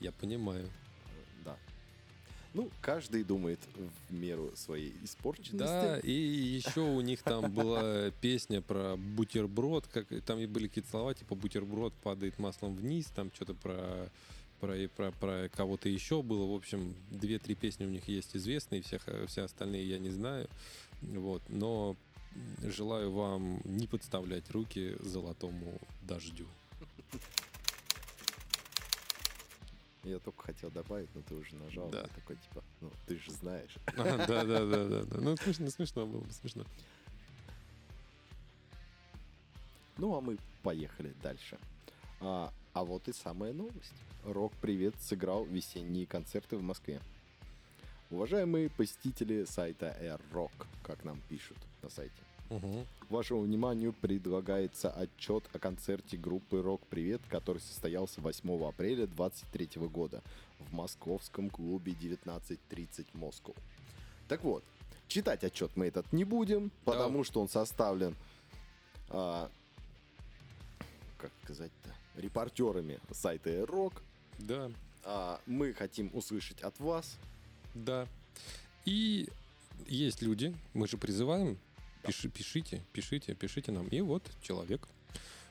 Я понимаю. Э, Да. Ну, каждый думает в меру своей испорченности. Да, и еще у них там была песня про бутерброд, как там и были какие-то слова, типа бутерброд падает маслом вниз, там что-то про про, про, про кого-то еще было. В общем, две-три песни у них есть известные, всех, все остальные я не знаю. Вот, но желаю вам не подставлять руки золотому дождю. Я только хотел добавить, но ты уже нажал. Да. Такой, типа, ну, ты же знаешь. Да, да, да, да, да. Ну, смешно, смешно было бы, смешно. Ну, а мы поехали дальше. А, а вот и самая новость. Рок-привет сыграл весенние концерты в Москве. Уважаемые посетители сайта Air Rock, как нам пишут на сайте, Мгм. Вашему вниманию предлагается отчет о концерте группы «Рок Привет», который состоялся 8 апреля 2023 года в московском клубе 1930 Москва. Так вот, читать отчет мы этот не будем, потому что он составлен, а, как сказать-то, репортерами сайта Rock. Да, А, мы хотим услышать от вас. Да. И есть люди, мы же призываем, пиши, пишите, пишите, пишите нам. И вот человек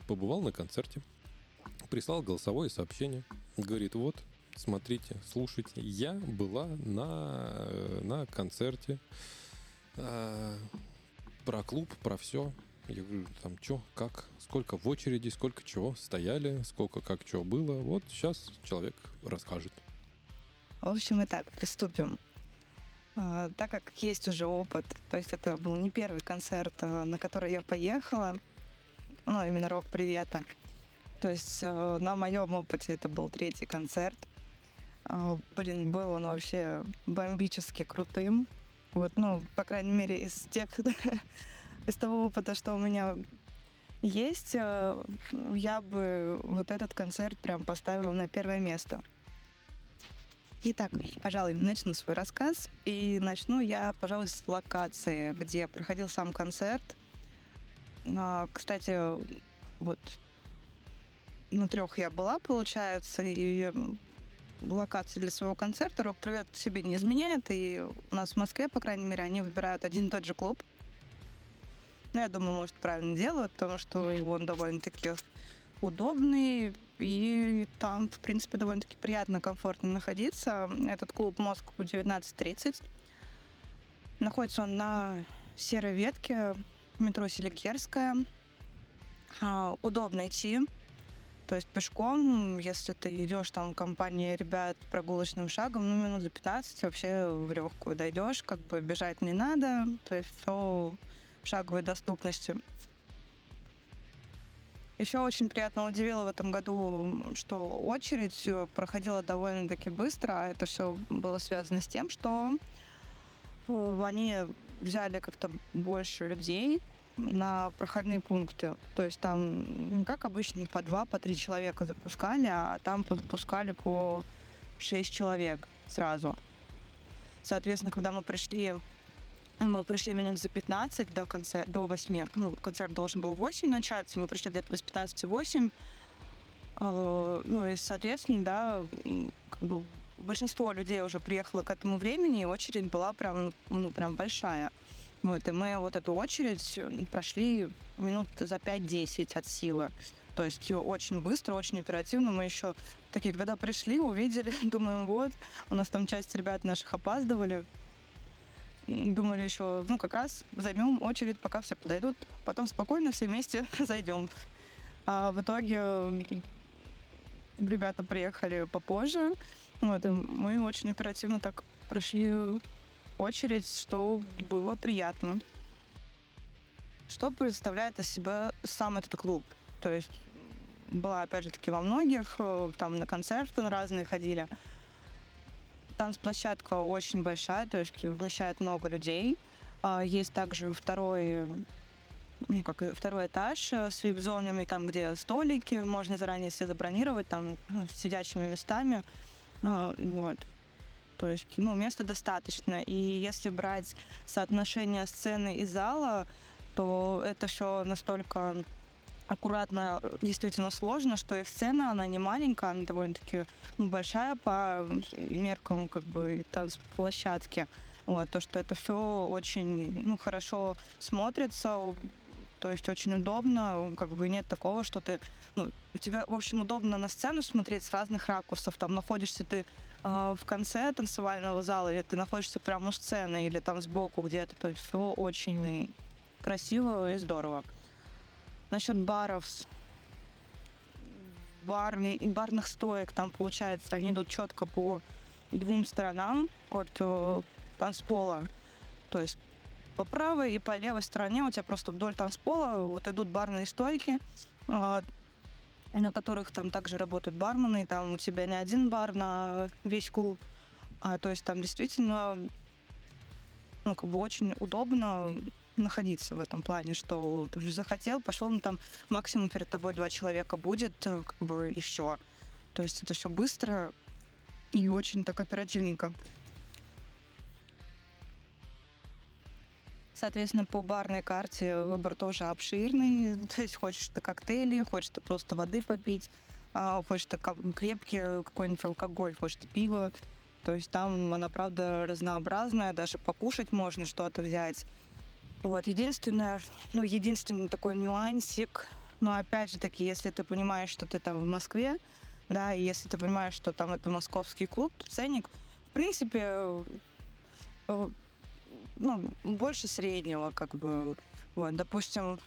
побывал на концерте, прислал голосовое сообщение, говорит, вот, смотрите, слушайте, я была на, э, на концерте э, про клуб, про все. Я говорю, там, что, как, сколько в очереди, сколько чего стояли, сколько как чего было. Вот сейчас человек расскажет. В общем, итак, приступим. А, Так как есть уже опыт, то есть это был не первый концерт, а, на который я поехала, ну, именно рок привета. То есть э, на моем опыте это был третий концерт. А, Блин, был он вообще бомбически крутым. Вот, ну, по крайней мере, из тех, из того опыта, что у меня есть, я бы вот этот концерт прям поставила на первое место. Итак, пожалуй, начну свой рассказ. И начну я, пожалуй, с локации, где проходил сам концерт. А, Кстати, вот на трех я была, получается, и локации для своего концерта «Рок Привет» себе не изменяет. И у нас в Москве, по крайней мере, они выбирают один и тот же клуб. Ну, я думаю, может, правильно делают, потому что он довольно-таки удобный, и там, в принципе, довольно-таки приятно, комфортно находиться. Этот клуб Москву 1930. Находится он на серой ветке метро Селикерская. А, Удобно идти. То есть пешком, если ты идешь там в компании ребят прогулочным шагом, ну, минут за 15 вообще в легкую дойдешь, как бы бежать не надо, то есть все в шаговой доступности. Еще очень приятно удивило в этом году, что очередь э, проходила довольно-таки быстро. а Это все было связано с тем, что э, они взяли как-то больше людей на проходные пункты. То есть там, не как обычно, по два, по три человека запускали, а там подпускали по шесть человек сразу. Соответственно, когда мы пришли мы пришли минут за 15 до конца, до 8. Ну, концерт должен был в 8 начаться, мы пришли где-то с 15 8. А, Ну и, соответственно, да, как бы большинство людей уже приехало к этому времени, и очередь была прям, ну, прям большая. Вот, и мы вот эту очередь прошли минут за 5-10 от силы. То есть очень быстро, очень оперативно. Мы еще такие, когда пришли, увидели, думаем, вот, у нас там часть ребят наших опаздывали. Думали еще, ну, как раз займем очередь, пока все подойдут. Потом спокойно все вместе зайдем. А в итоге ребята приехали попозже. Вот, и мы очень оперативно так прошли очередь, что было приятно. Что представляет из себя сам этот клуб? То есть была, опять же таки, во многих, э, там на концерты на разные ходили. Танцплощадка очень большая, то есть вмещает много людей. А, есть также второй ну, как второй этаж с вип-зонами, там, где столики, можно заранее все забронировать, там, ну, с сидячими местами. А, вот. То есть, ну, места достаточно. И если брать соотношение сцены и зала, то это все настолько аккуратно, действительно сложно, что и сцена, она не маленькая, она довольно-таки ну, большая по меркам как бы танцплощадки. Вот, то, что это все очень ну, хорошо смотрится, то есть очень удобно, как бы нет такого, что ты, ну, у тебя, в общем, удобно на сцену смотреть с разных ракурсов, там находишься ты э, в конце танцевального зала, или ты находишься прямо у сцены, или там сбоку где-то, то есть все очень красиво и здорово. Насчет баров, барни, барных стоек, там, получается, они идут четко по двум сторонам от э, танцпола. То есть по правой и по левой стороне у тебя просто вдоль танцпола вот идут барные стойки, а, на которых там также работают бармены, там у тебя не один бар на весь клуб, а, то есть там действительно ну, как бы очень удобно находиться в этом плане, что ты уже захотел, пошел, ну там максимум перед тобой два человека будет, э, как бы все. То есть это все быстро и очень так оперативненько. Соответственно, по барной карте выбор тоже обширный. То есть хочешь ты коктейли, хочешь ты просто воды попить, а, хочешь ты крепкий какой-нибудь алкоголь, хочешь ты пиво. То есть там она, правда, разнообразная, даже покушать можно что-то взять. Вот, единственное, ну, единственный такой нюансик, но опять же таки, если ты понимаешь, что ты там в Москве, да, и если ты понимаешь, что там это московский клуб, ценник, в принципе, э, ну, больше среднего, как бы. Вот, допустим,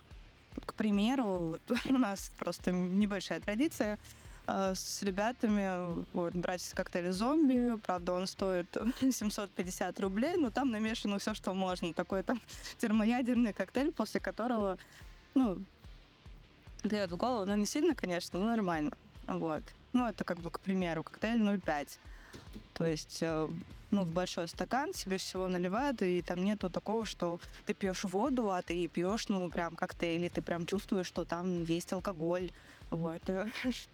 к примеру, у нас просто небольшая традиция с ребятами вот, брать коктейль зомби. Правда, он стоит 750 рублей, но там намешано все, что можно. Такой там термоядерный коктейль, после которого, ну, дает в голову, но не сильно, конечно, но нормально. Вот. Ну, это как бы, к примеру, коктейль 0,5. То есть э, ну, в большой стакан себе всего наливают, и там нету такого, что ты пьешь воду, а ты пьешь, ну, прям коктейли, ты прям чувствуешь, что там есть алкоголь. Вот.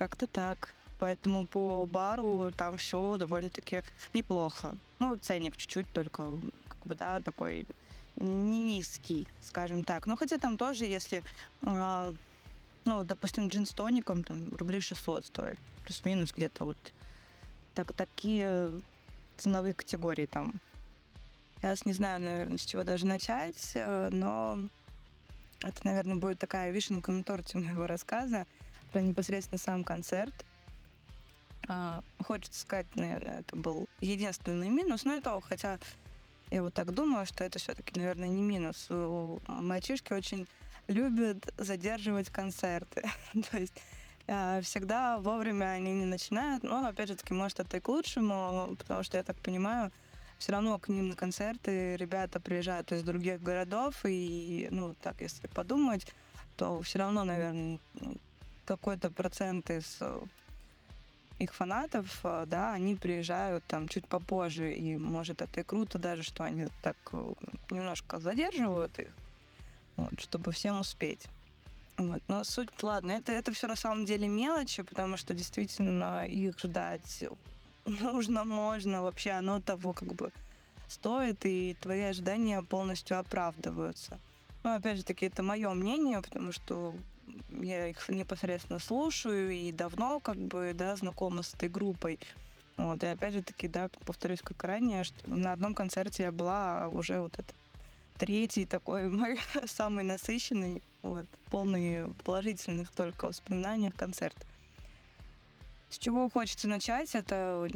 Как-то так. Поэтому по бару там все довольно-таки неплохо. Ну, ценник чуть-чуть только, как бы, да, такой не низкий, скажем так. Но хотя там тоже, если, э, ну, допустим, джин с тоником, там, рублей 600 стоит. Плюс-минус где-то вот так, такие ценовые категории там. Я не знаю, наверное, с чего даже начать, э, но это, наверное, будет такая вишенка на торте моего рассказа про непосредственно сам концерт. А, хочется сказать, наверное, это был единственный минус, но это, хотя я вот так думаю, что это все-таки, наверное, не минус. Мальчишки очень любят задерживать концерты. То есть Э, всегда вовремя они не начинают. Но, опять же таки, может, это и к лучшему, потому что, я так понимаю, все равно к ним на концерты ребята приезжают из других городов, и, ну, так, если подумать, то все равно, наверное, какой-то процент из э, их фанатов, э, да, они приезжают там чуть попозже, и может это и круто даже, что они так немножко задерживают их, вот, чтобы всем успеть. Вот. Но суть, ладно, это, это все на самом деле мелочи, потому что действительно их ждать нужно, можно, вообще оно того как бы стоит, и твои ожидания полностью оправдываются. Но опять же таки, это мое мнение, потому что я их непосредственно слушаю и давно как бы, да, знакома с этой группой. Вот, и опять же таки, да, повторюсь, как ранее, что на одном концерте я была уже вот это третий такой мой самый насыщенный Вот, полные положительных только воспоминаний концерт. С чего хочется начать, это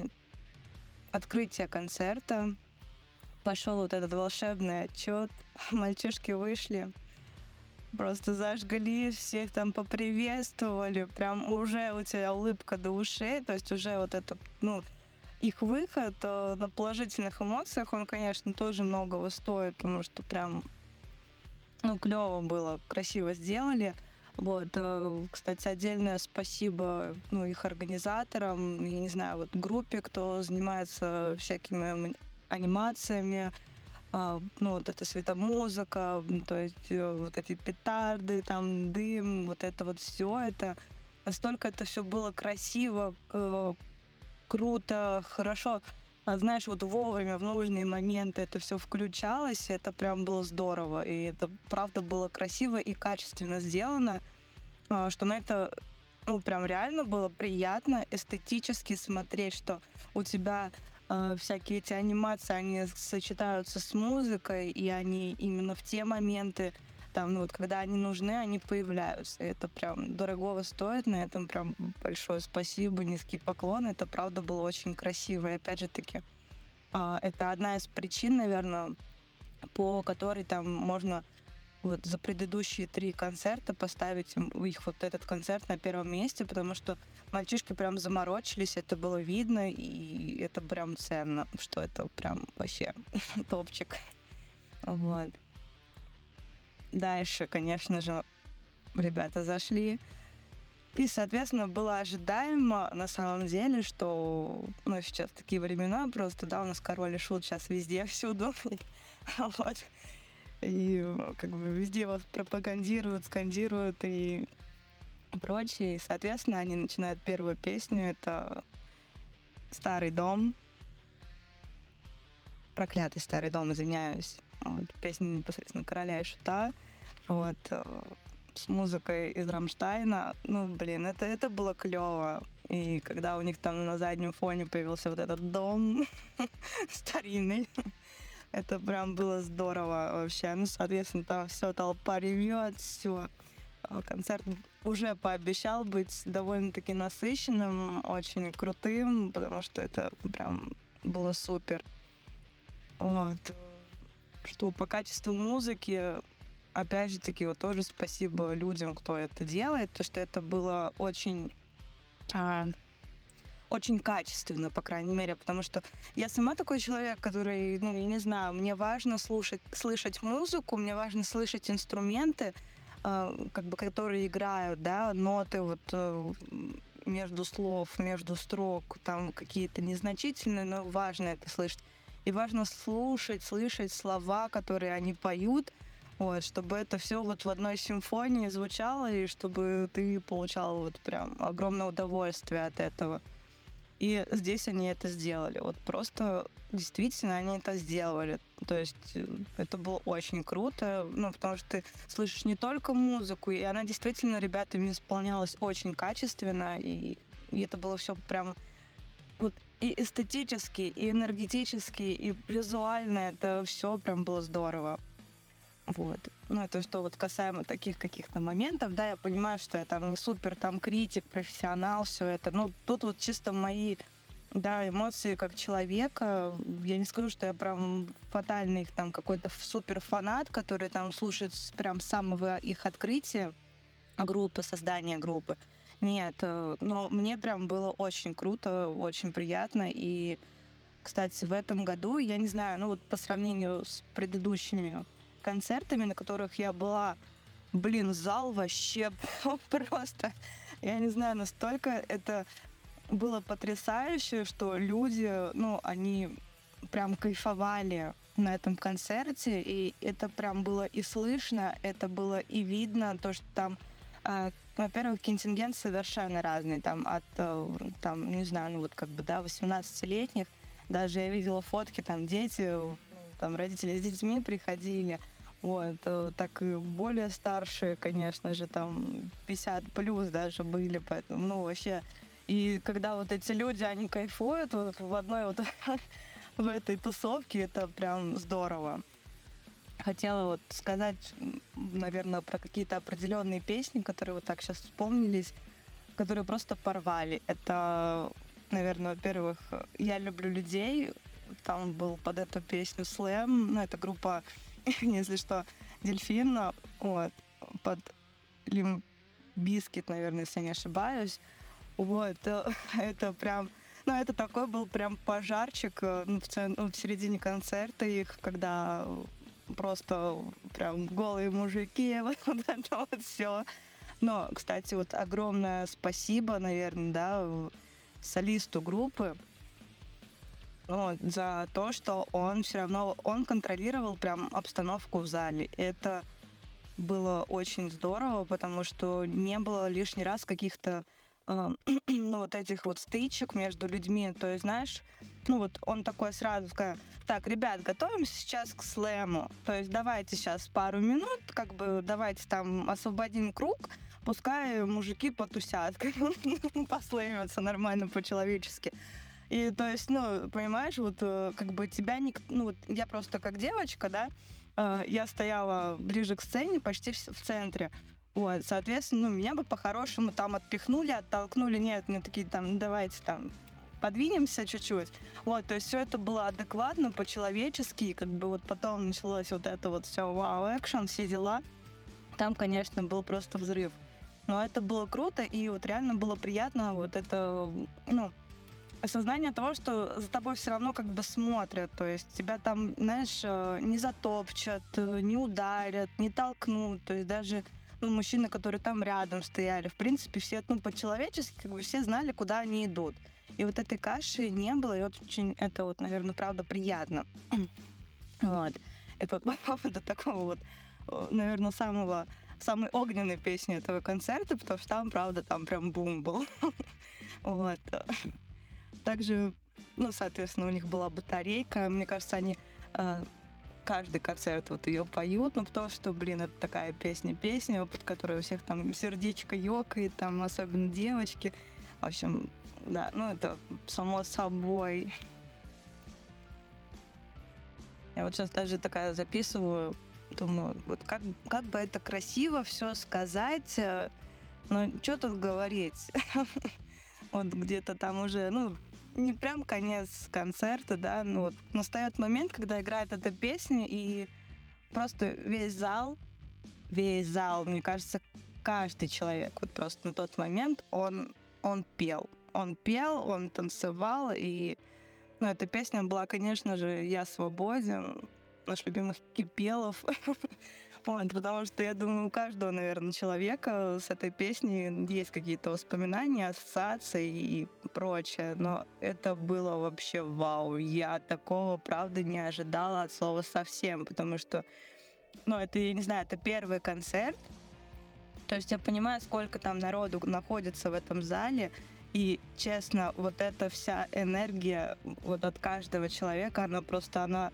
открытие концерта. Пошел вот этот волшебный отчет. Мальчишки вышли, просто зажгли, всех там поприветствовали. Прям уже у тебя улыбка до ушей. То есть уже вот это, ну, их выход э, на положительных эмоциях, он, конечно, тоже многого стоит, потому что прям, ну, клево было, красиво сделали. Вот, э, кстати, отдельное спасибо ну, их организаторам, я не знаю, вот группе, кто занимается всякими анимациями, ну, вот эта светомузыка, то есть э, вот эти петарды, там, дым, вот это вот все, это настолько это все было красиво, круто, хорошо. А знаешь, вот вовремя, в нужные моменты это все включалось, это прям было здорово. И это правда было красиво и качественно сделано, а, что на это ну, прям реально было приятно эстетически смотреть, что у тебя э, всякие эти анимации, они сочетаются с музыкой, и они именно в те моменты, там, ну вот, когда они нужны, они появляются. И это прям дорогого стоит, на этом прям большое спасибо, низкий поклон. Это, правда, было очень красиво. И, опять же таки, э, это одна из причин, наверное, по которой там можно вот за предыдущие три концерта поставить их вот этот концерт на первом месте, потому что мальчишки прям заморочились, это было видно, и это прям ценно, что это прям вообще топчик. Вот. Дальше, конечно же, ребята зашли. И, соответственно, было ожидаемо на самом деле, что ну, сейчас такие времена, просто, да, у нас король и шут сейчас везде, всюду. вот. И как бы везде вас пропагандируют, скандируют и прочее. И, соответственно, они начинают первую песню. Это «Старый дом». «Проклятый старый дом», извиняюсь. Вот, песня непосредственно «Короля и шута». Вот, э, с музыкой из Рамштайна. Ну, блин, это, это было клево. И когда у них там на заднем фоне появился вот этот дом старинный, это прям было здорово вообще. Ну, соответственно, там все толпа ревет, все. А концерт уже пообещал быть довольно-таки насыщенным, очень крутым, потому что это прям было супер. Вот. Что по качеству музыки, опять же таки, вот тоже спасибо людям, кто это делает, то что это было очень а, очень качественно, по крайней мере, потому что я сама такой человек, который, ну, я не знаю, мне важно слушать, слышать музыку, мне важно слышать инструменты, э, как бы, которые играют, да, ноты вот э, между слов, между строк, там какие-то незначительные, но важно это слышать. И важно слушать, слышать слова, которые они поют, вот, чтобы это все вот в одной симфонии звучало, и чтобы ты получал вот прям огромное удовольствие от этого. И здесь они это сделали. Вот просто действительно они это сделали. То есть э, это было очень круто, ну, потому что ты слышишь не только музыку, и она действительно ребятами исполнялась очень качественно, и, и это было все прям вот и эстетически, и энергетически, и визуально это все прям было здорово. Вот. Ну, это что вот касаемо таких каких-то моментов, да, я понимаю, что я там супер там критик, профессионал, все это. Ну, тут вот чисто мои да, эмоции как человека. Я не скажу, что я прям фатальный их там какой-то супер фанат, который там слушает прям самого их открытия группы, создания группы. Нет, э, но мне прям было очень круто, очень приятно. И, кстати, в этом году, я не знаю, ну вот по сравнению с предыдущими концертами, на которых я была, блин, зал вообще просто, я не знаю, настолько это было потрясающе, что люди, ну, они прям кайфовали на этом концерте, и это прям было и слышно, это было и видно, то, что там, э, во-первых, контингент совершенно разный, там, от, э, там, не знаю, ну, вот как бы, да, 18-летних, даже я видела фотки, там, дети, там, родители с детьми приходили, вот, так и более старшие, конечно же, там 50 плюс даже были, поэтому, ну, вообще. И когда вот эти люди, они кайфуют вот в одной вот в этой тусовке, это прям здорово. Хотела вот сказать наверное, про какие-то определенные песни, которые вот так сейчас вспомнились, которые просто порвали. Это, наверное, во-первых, «Я люблю людей», там был под эту песню Слэм, ну, это группа, если что, Дельфин, вот, под Limp Bizkit, наверное, если я не ошибаюсь. Вот, это прям ну, это такой был прям пожарчик э, ну, в, цен, ну, в середине концерта их, когда просто прям голые мужики, вот это вот все. Но, кстати, вот огромное спасибо, наверное, да, солисту группы, вот, за то, что он все равно, он контролировал прям обстановку в зале. Это было очень здорово, потому что не было лишний раз каких-то э, ну, вот этих вот стычек между людьми. То есть, знаешь, ну вот он такой сразу сказал, так, ребят, готовимся сейчас к слэму. То есть давайте сейчас пару минут, как бы давайте там освободим круг, пускай мужики потусят, послэмятся нормально по-человечески. И то есть, ну, понимаешь, вот э, как бы тебя не... Ну, вот я просто как девочка, да, э, я стояла ближе к сцене, почти в центре. Вот, соответственно, ну, меня бы по-хорошему там отпихнули, оттолкнули. Нет, мне такие там, «Ну, давайте там подвинемся чуть-чуть. Вот, то есть все это было адекватно, по-человечески, как бы вот потом началось вот это вот все вау, экшен, все дела. Там, конечно, был просто взрыв. Но это было круто, и вот реально было приятно вот это, ну, осознание того, что за тобой все равно как бы смотрят, то есть тебя там, знаешь, э, не затопчат, э, не ударят, не толкнут, то есть даже ну, мужчины, которые там рядом стояли, в принципе, все, ну, по-человечески, как бы все знали, куда они идут. И вот этой каши не было, и вот очень это вот, наверное, правда приятно. вот. Это вот по поводу такого вот, наверное, самого самой огненной песни этого концерта, потому что там, правда, там прям бум был. вот. Также, ну, соответственно, у них была батарейка. Мне кажется, они э, каждый концерт вот ее поют, ну, потому что, блин, это такая песня-песня, под которой у всех там сердечко ёкает, там, особенно девочки. В общем, да, ну это само собой. Я вот сейчас даже такая записываю, думаю, вот как, как бы это красиво все сказать, э, но что тут говорить? Вот где-то там уже, ну, не прям конец концерта, да, но вот настает момент, когда играет эта песня, и просто весь зал, весь зал, мне кажется, каждый человек вот просто на тот момент, он, он пел он пел, он танцевал, и ну, эта песня была, конечно же, «Я свободен», наш любимых Кипелов. Вот, потому что я думаю, у каждого, наверное, человека с этой песней есть какие-то воспоминания, ассоциации и прочее. Но это было вообще вау. Я такого, правда, не ожидала от слова совсем, потому что, ну, это, я не знаю, это первый концерт. То есть я понимаю, сколько там народу находится в этом зале, и, честно, вот эта вся энергия вот от каждого человека, она просто, она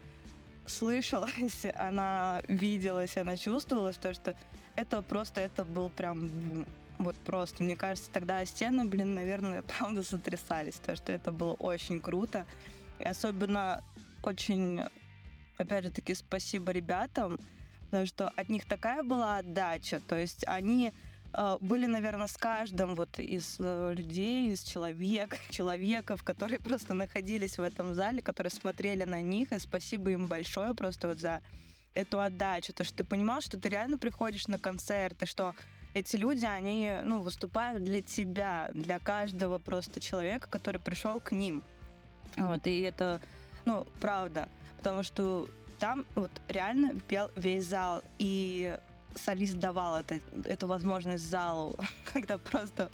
слышалась, она виделась, она чувствовалась, то, что это просто, это был прям вот просто, мне кажется, тогда стены, блин, наверное, правда сотрясались, то, что это было очень круто. И особенно очень, опять же таки, спасибо ребятам, потому что от них такая была отдача, то есть они были, наверное, с каждым вот из э, людей, из человек, человеков, которые просто находились в этом зале, которые смотрели на них, и спасибо им большое просто вот за эту отдачу, то, что ты понимал, что ты реально приходишь на концерт, и что эти люди, они, ну, выступают для тебя, для каждого просто человека, который пришел к ним. Вот, и это, ну, правда, потому что там вот реально пел весь зал, и солист давал это, эту возможность залу, когда просто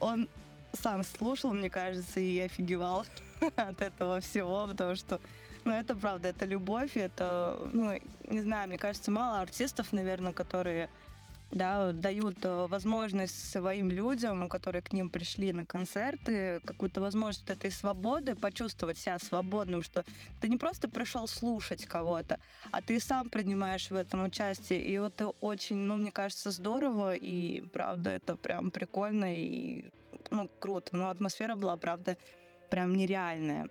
он сам слушал, мне кажется, и офигевал от этого всего, потому что, ну, это правда, это любовь, это, ну, не знаю, мне кажется, мало артистов, наверное, которые да, дают э, возможность своим людям, которые к ним пришли на концерты, какую-то возможность этой свободы, почувствовать себя свободным, что ты не просто пришел слушать кого-то, а ты сам принимаешь в этом участие. И это очень, ну, мне кажется, здорово, и правда, это прям прикольно и ну, круто. Но атмосфера была, правда, прям нереальная.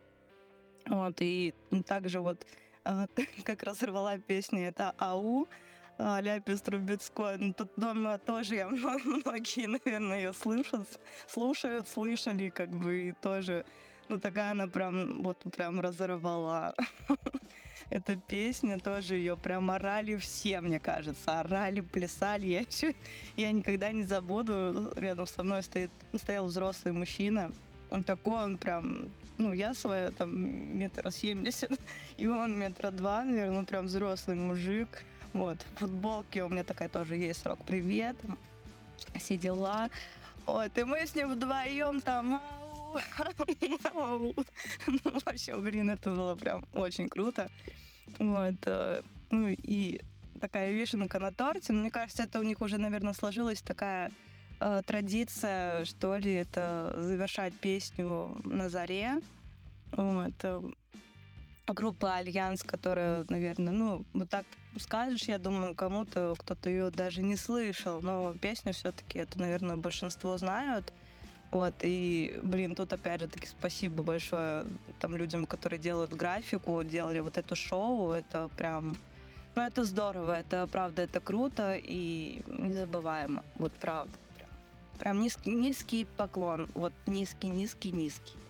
Вот, и также вот э, как разорвала песня, это «Ау», Ляпис Трубецкой. Ну, тут дома тоже я многие, наверное, ее слышат, слушают, слышали, как бы, и тоже, ну, такая она прям, вот прям разорвала. Эта песня тоже ее прям орали все, мне кажется. Орали, плясали. Я, еще, я никогда не забуду. Рядом со мной стоит, стоял взрослый мужчина. Он такой, он прям ну, я своя там метра семьдесят, и он метра два, наверное, ну, прям взрослый мужик. Вот, в футболке у меня такая тоже есть, рок, привет, все дела. Вот, и мы с ним вдвоем там ну, вообще, блин, это было прям очень круто. Вот, э, ну и такая вишенка на торте. Мне кажется, это у них уже, наверное, сложилась такая э, традиция, что ли, это завершать песню на заре. Вот. Э, группа Альянс, которая, наверное, ну, вот так скажешь, я думаю, кому-то, кто-то ее даже не слышал, но песню все-таки это, наверное, большинство знают. Вот, и, блин, тут опять же таки спасибо большое там людям, которые делают графику, делали вот это шоу, это прям, ну, это здорово, это правда, это круто и незабываемо, вот правда. Прям, прям низкий, низкий поклон, вот низкий, низкий, низкий.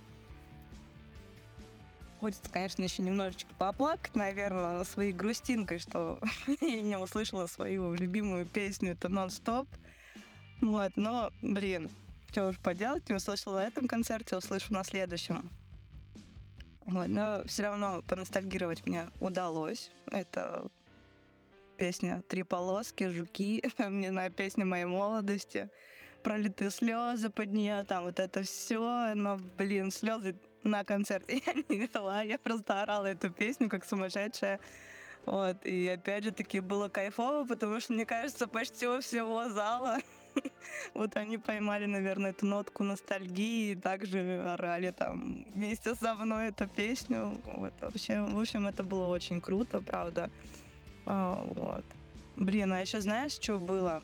Хочется, конечно, еще немножечко поплакать, наверное, своей грустинкой, что я не услышала свою любимую песню «Это нон-стоп». Вот, но, блин, что уж поделать, не услышала на этом концерте, услышу на следующем. Вот, но все равно поностальгировать мне удалось. Это песня «Три полоски», «Жуки», не знаю, песня моей молодости, пролитые слезы под нее, там вот это все, но, блин, слезы на концерте я не вела, я просто орала эту песню как сумасшедшая. Вот, и опять же таки было кайфово, потому что, мне кажется, почти у всего зала вот они поймали, наверное, эту нотку ностальгии и также орали там вместе со мной эту песню. Вот, вообще, в общем, это было очень круто, правда. А, вот. Блин, а еще знаешь, что было?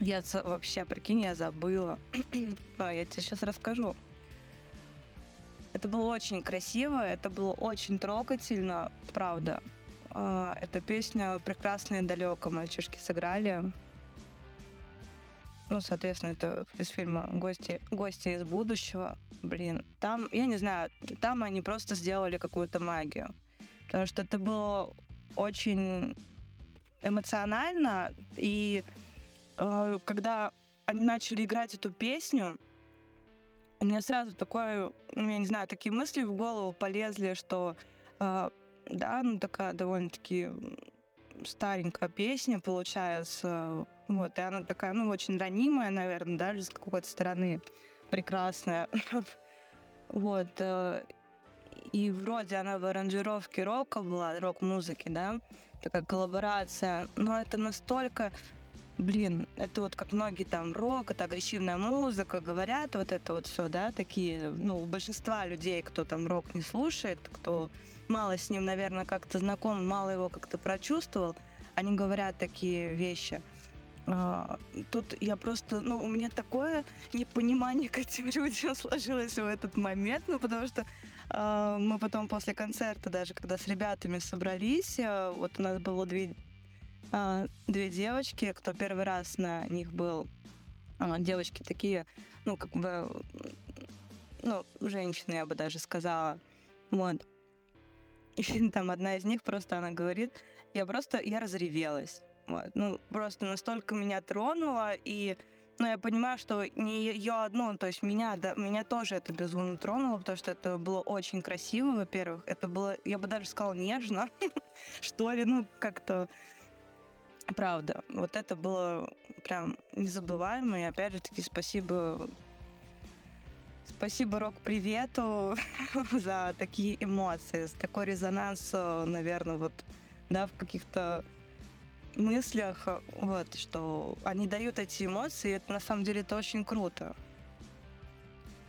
Я вообще, прикинь, я забыла. а, я тебе сейчас расскажу. Это было очень красиво, это было очень трогательно, правда. А, эта песня «Прекрасная и далеко» мальчишки сыграли. Ну, соответственно, это из фильма «Гости, «Гости из будущего». Блин, там, я не знаю, там они просто сделали какую-то магию. Потому что это было очень эмоционально, и э, когда они начали играть эту песню, у меня сразу такое, я не знаю, такие мысли в голову полезли, что э, да, ну такая довольно-таки старенькая песня получается, вот, и она такая, ну, очень ранимая, наверное, даже с какой-то стороны прекрасная, вот, э, и вроде она в аранжировке рока была, рок-музыки, да, такая коллаборация, но это настолько блин, это вот как многие там рок, это агрессивная музыка, говорят вот это вот все, да, такие, ну, у большинства людей, кто там рок не слушает, кто мало с ним, наверное, как-то знаком, мало его как-то прочувствовал, они говорят такие вещи. А, тут я просто, ну, у меня такое непонимание к этим людям сложилось в этот момент, ну, потому что э, мы потом после концерта, даже когда с ребятами собрались, э, вот у нас было две а, две девочки, кто первый раз на них был. А, девочки такие, ну, как бы, ну, женщины, я бы даже сказала. Вот. И там одна из них просто, она говорит, я просто, я разревелась. Вот. Ну, просто настолько меня тронуло, и ну, я понимаю, что не ее одну, то есть меня, да, меня тоже это безумно тронуло, потому что это было очень красиво, во-первых. Это было, я бы даже сказала, нежно, что ли, ну, как-то Правда. Вот это было прям незабываемо. И опять же таки спасибо Спасибо Рок Привету за такие эмоции, за такой резонанс, наверное, вот, да, в каких-то мыслях, вот, что они дают эти эмоции, и это на самом деле это очень круто.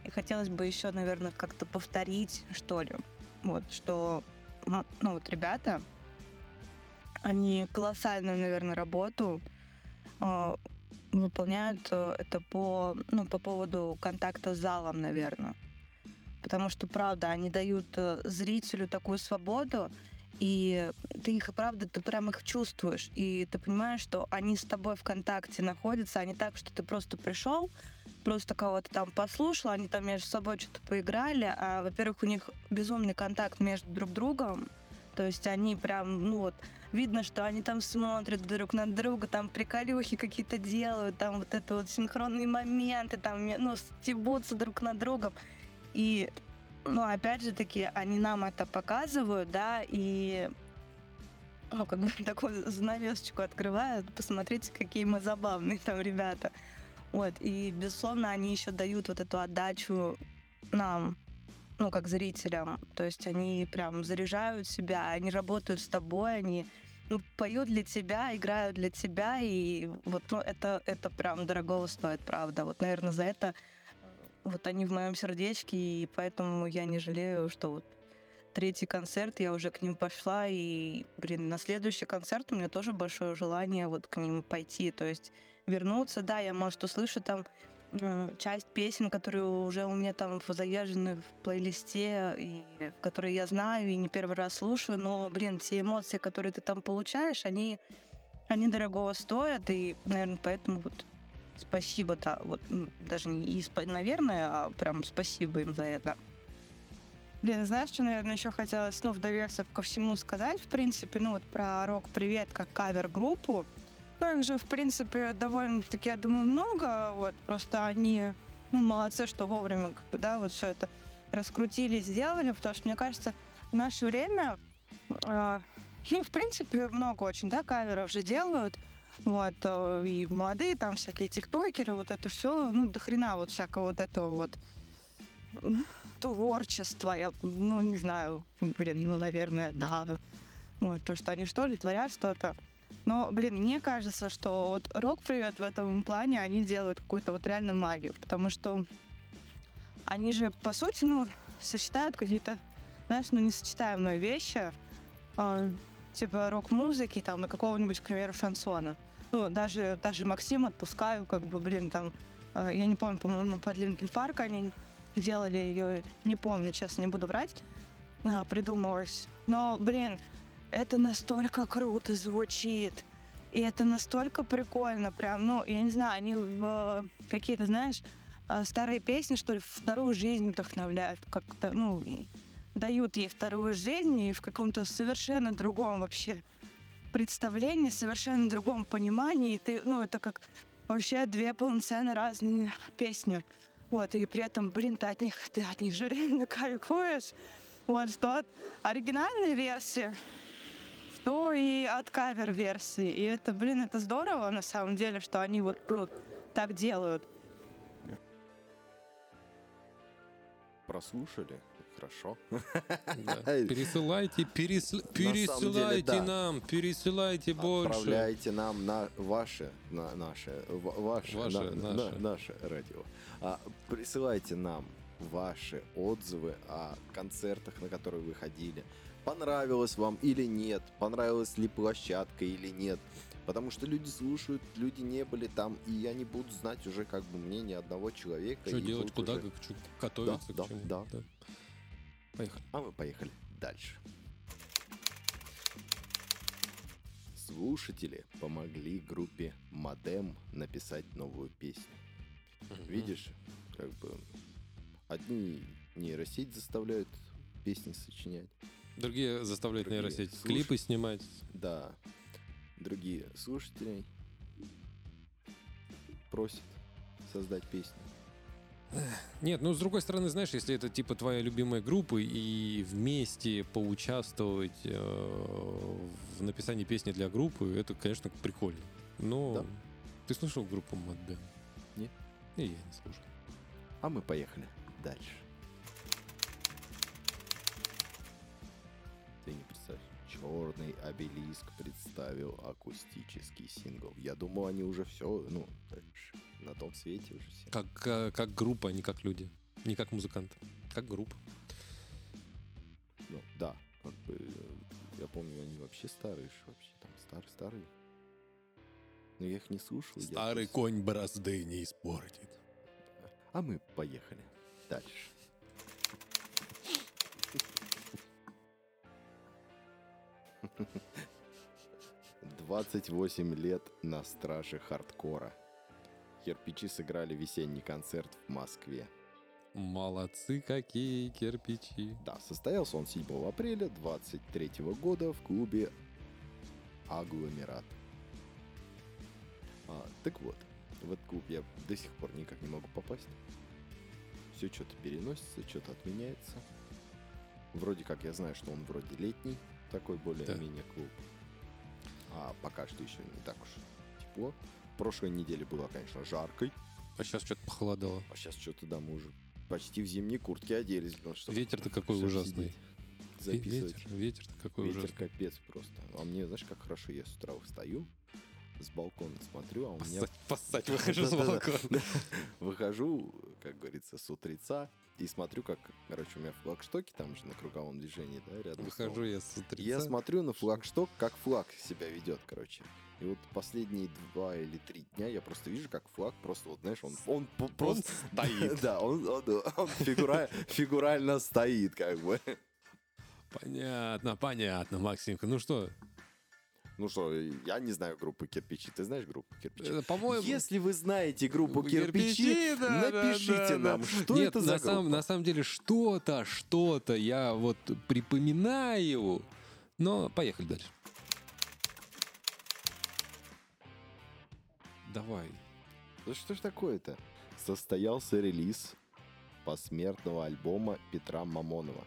И хотелось бы еще, наверное, как-то повторить, что ли, вот, что, ну, вот ребята, они колоссальную, наверное, работу э, выполняют э, это по, ну, по поводу контакта с залом, наверное. Потому что, правда, они дают э, зрителю такую свободу, и ты их, правда, ты прям их чувствуешь, и ты понимаешь, что они с тобой в контакте находятся, а не так, что ты просто пришел, просто кого-то там послушал, они там между собой что-то поиграли, а, во-первых, у них безумный контакт между друг другом, то есть они прям, ну вот, видно, что они там смотрят друг на друга, там приколюхи какие-то делают, там вот это вот синхронные моменты, там, ну, стебутся друг над другом. И, ну, опять же таки, они нам это показывают, да, и ну, как бы такую занавесочку открывают, посмотрите, какие мы забавные там ребята. Вот, и, безусловно, они еще дают вот эту отдачу нам, ну, как зрителям. То есть они прям заряжают себя, они работают с тобой, они ну, поют для тебя, играют для тебя, и вот ну, это, это прям дорого стоит, правда. Вот, наверное, за это вот они в моем сердечке, и поэтому я не жалею, что вот третий концерт, я уже к ним пошла, и, блин, на следующий концерт у меня тоже большое желание вот к ним пойти, то есть вернуться, да, я, может, услышу там часть песен, которые уже у меня там заезжены в плейлисте, и которые я знаю и не первый раз слушаю, но, блин, те эмоции, которые ты там получаешь, они, они дорогого стоят, и, наверное, поэтому вот спасибо, да, вот даже не и, наверное, а прям спасибо им за это. Блин, знаешь, что, наверное, еще хотелось, ну, в доверься ко всему сказать, в принципе, ну, вот про «Рок-привет» как кавер-группу. Ну, же, в принципе, довольно-таки, я думаю, много, вот, просто они, ну, молодцы, что вовремя, как бы, да, вот все это раскрутили, сделали, потому что, мне кажется, в наше время, э, ну, в принципе, много очень, да, каверов же делают, вот, э, и молодые там всякие тиктокеры, вот это все, ну, до хрена вот всякого вот этого вот творчества, я, ну, не знаю, блин, ну, наверное, да. Вот, то, что они что ли творят что-то. Но, блин, мне кажется, что вот рок-привет в этом плане, они делают какую-то вот реально магию, потому что они же, по сути, ну, сочетают какие-то, знаешь, ну, несочетаемые вещи, э, типа рок-музыки, там, и какого-нибудь, к примеру, шансона. Ну, даже, даже Максим отпускаю, как бы, блин, там, э, я не помню, по-моему, под Linkin Park они делали ее, не помню, честно, не буду врать, а, придумалось. Но, блин, это настолько круто звучит. И это настолько прикольно, прям, ну, я не знаю, они в какие-то, знаешь, а, старые песни, что ли, вторую жизнь вдохновляют, как-то, ну, дают ей вторую жизнь и в каком-то совершенно другом вообще представлении, совершенно другом понимании. И ты, ну, это как вообще две полноценные разные песни. Вот, и при этом, блин, ты от них, ты от них же реально кайфуешь. Вот, что от оригинальной что и от кавер-версии. И это, блин, это здорово на самом деле, что они вот ну, так делают. Прослушали? Хорошо. Да. Пересылайте, пересл... пересылайте деле, да. нам, пересылайте больше. Отправляйте нам на ваше, на наше, ваше, Ваше, на- на- наше. наше радио. А, присылайте нам ваши отзывы о концертах, на которые вы ходили. Понравилось вам или нет? Понравилась ли площадка или нет? Потому что люди слушают, люди не были там, и они будут знать уже как бы мнение одного человека. Что делать, куда, уже- как, чё- готовиться Да, к чему. да, Поехали. А мы поехали дальше. Слушатели помогли группе Модем написать новую песню. Видишь, как бы одни нейросеть заставляют песни сочинять, Другие заставляют Другие нейросеть слушают. клипы снимать. да, другие слушатели просят создать песню. Нет, ну с другой стороны, знаешь, если это типа твоя любимая группа и вместе поучаствовать э, в написании песни для группы, это, конечно, прикольно. Но Да. ты слушал группу Мадден? Нет. И я не слушал. А мы поехали дальше. Ты не представь, черный обелиск представил акустический сингл. Я думал, они уже все, ну, на том свете уже все. Как, э, как группа, а не как люди. Не как музыканты. Как группа. Ну, да, как бы, я помню, они вообще старые, ж вообще там старые-старые. Но я их не слушал. я Старый просто- конь борозды не испортит. А мы поехали дальше. 28 лет на страже хардкора. Кирпичи сыграли весенний концерт в Москве. Молодцы какие кирпичи. Да, состоялся он 7 апреля 23 года в клубе Агломерат. А, так вот, в этот клуб я до сих пор никак не могу попасть. Все что-то переносится, что-то отменяется. Вроде как я знаю, что он вроде летний, такой более-менее клуб. А пока что еще не так уж тепло. Прошлой неделе было, конечно, жаркой. А сейчас что-то похолодало. А сейчас что-то, да, мы уже почти в зимние куртки оделись. Ветер-то какой ужасный. Записывать. Ветер, ветер-то какой Ветер ужасный. капец просто. А мне, знаешь, как хорошо, я с утра встаю, с балкона смотрю, а у меня... Поссать, выхожу с балкона. Выхожу, как говорится, с утреца и смотрю, как, короче, у меня флагштоки там же на круговом движении, да, рядом Выхожу я с утреца. Я смотрю на флагшток, как флаг себя ведет, короче. И вот последние два или три дня я просто вижу, как флаг просто, вот знаешь, он, он просто... стоит. Да, он, он- он фигура- фигурально стоит, как бы. Понятно, понятно, Максимка. Ну что, Ну что, я не знаю группу кирпичи. Ты знаешь группу кирпичи? э, по-моему... Если вы знаете группу Кирпичи, кирпичи, да, да, напишите да, да. нам, что Нет, это за на группа. на самом деле что-то, что-то я вот припоминаю. Но поехали дальше. Давай. Да что ж такое-то? Состоялся релиз посмертного альбома Петра Мамонова.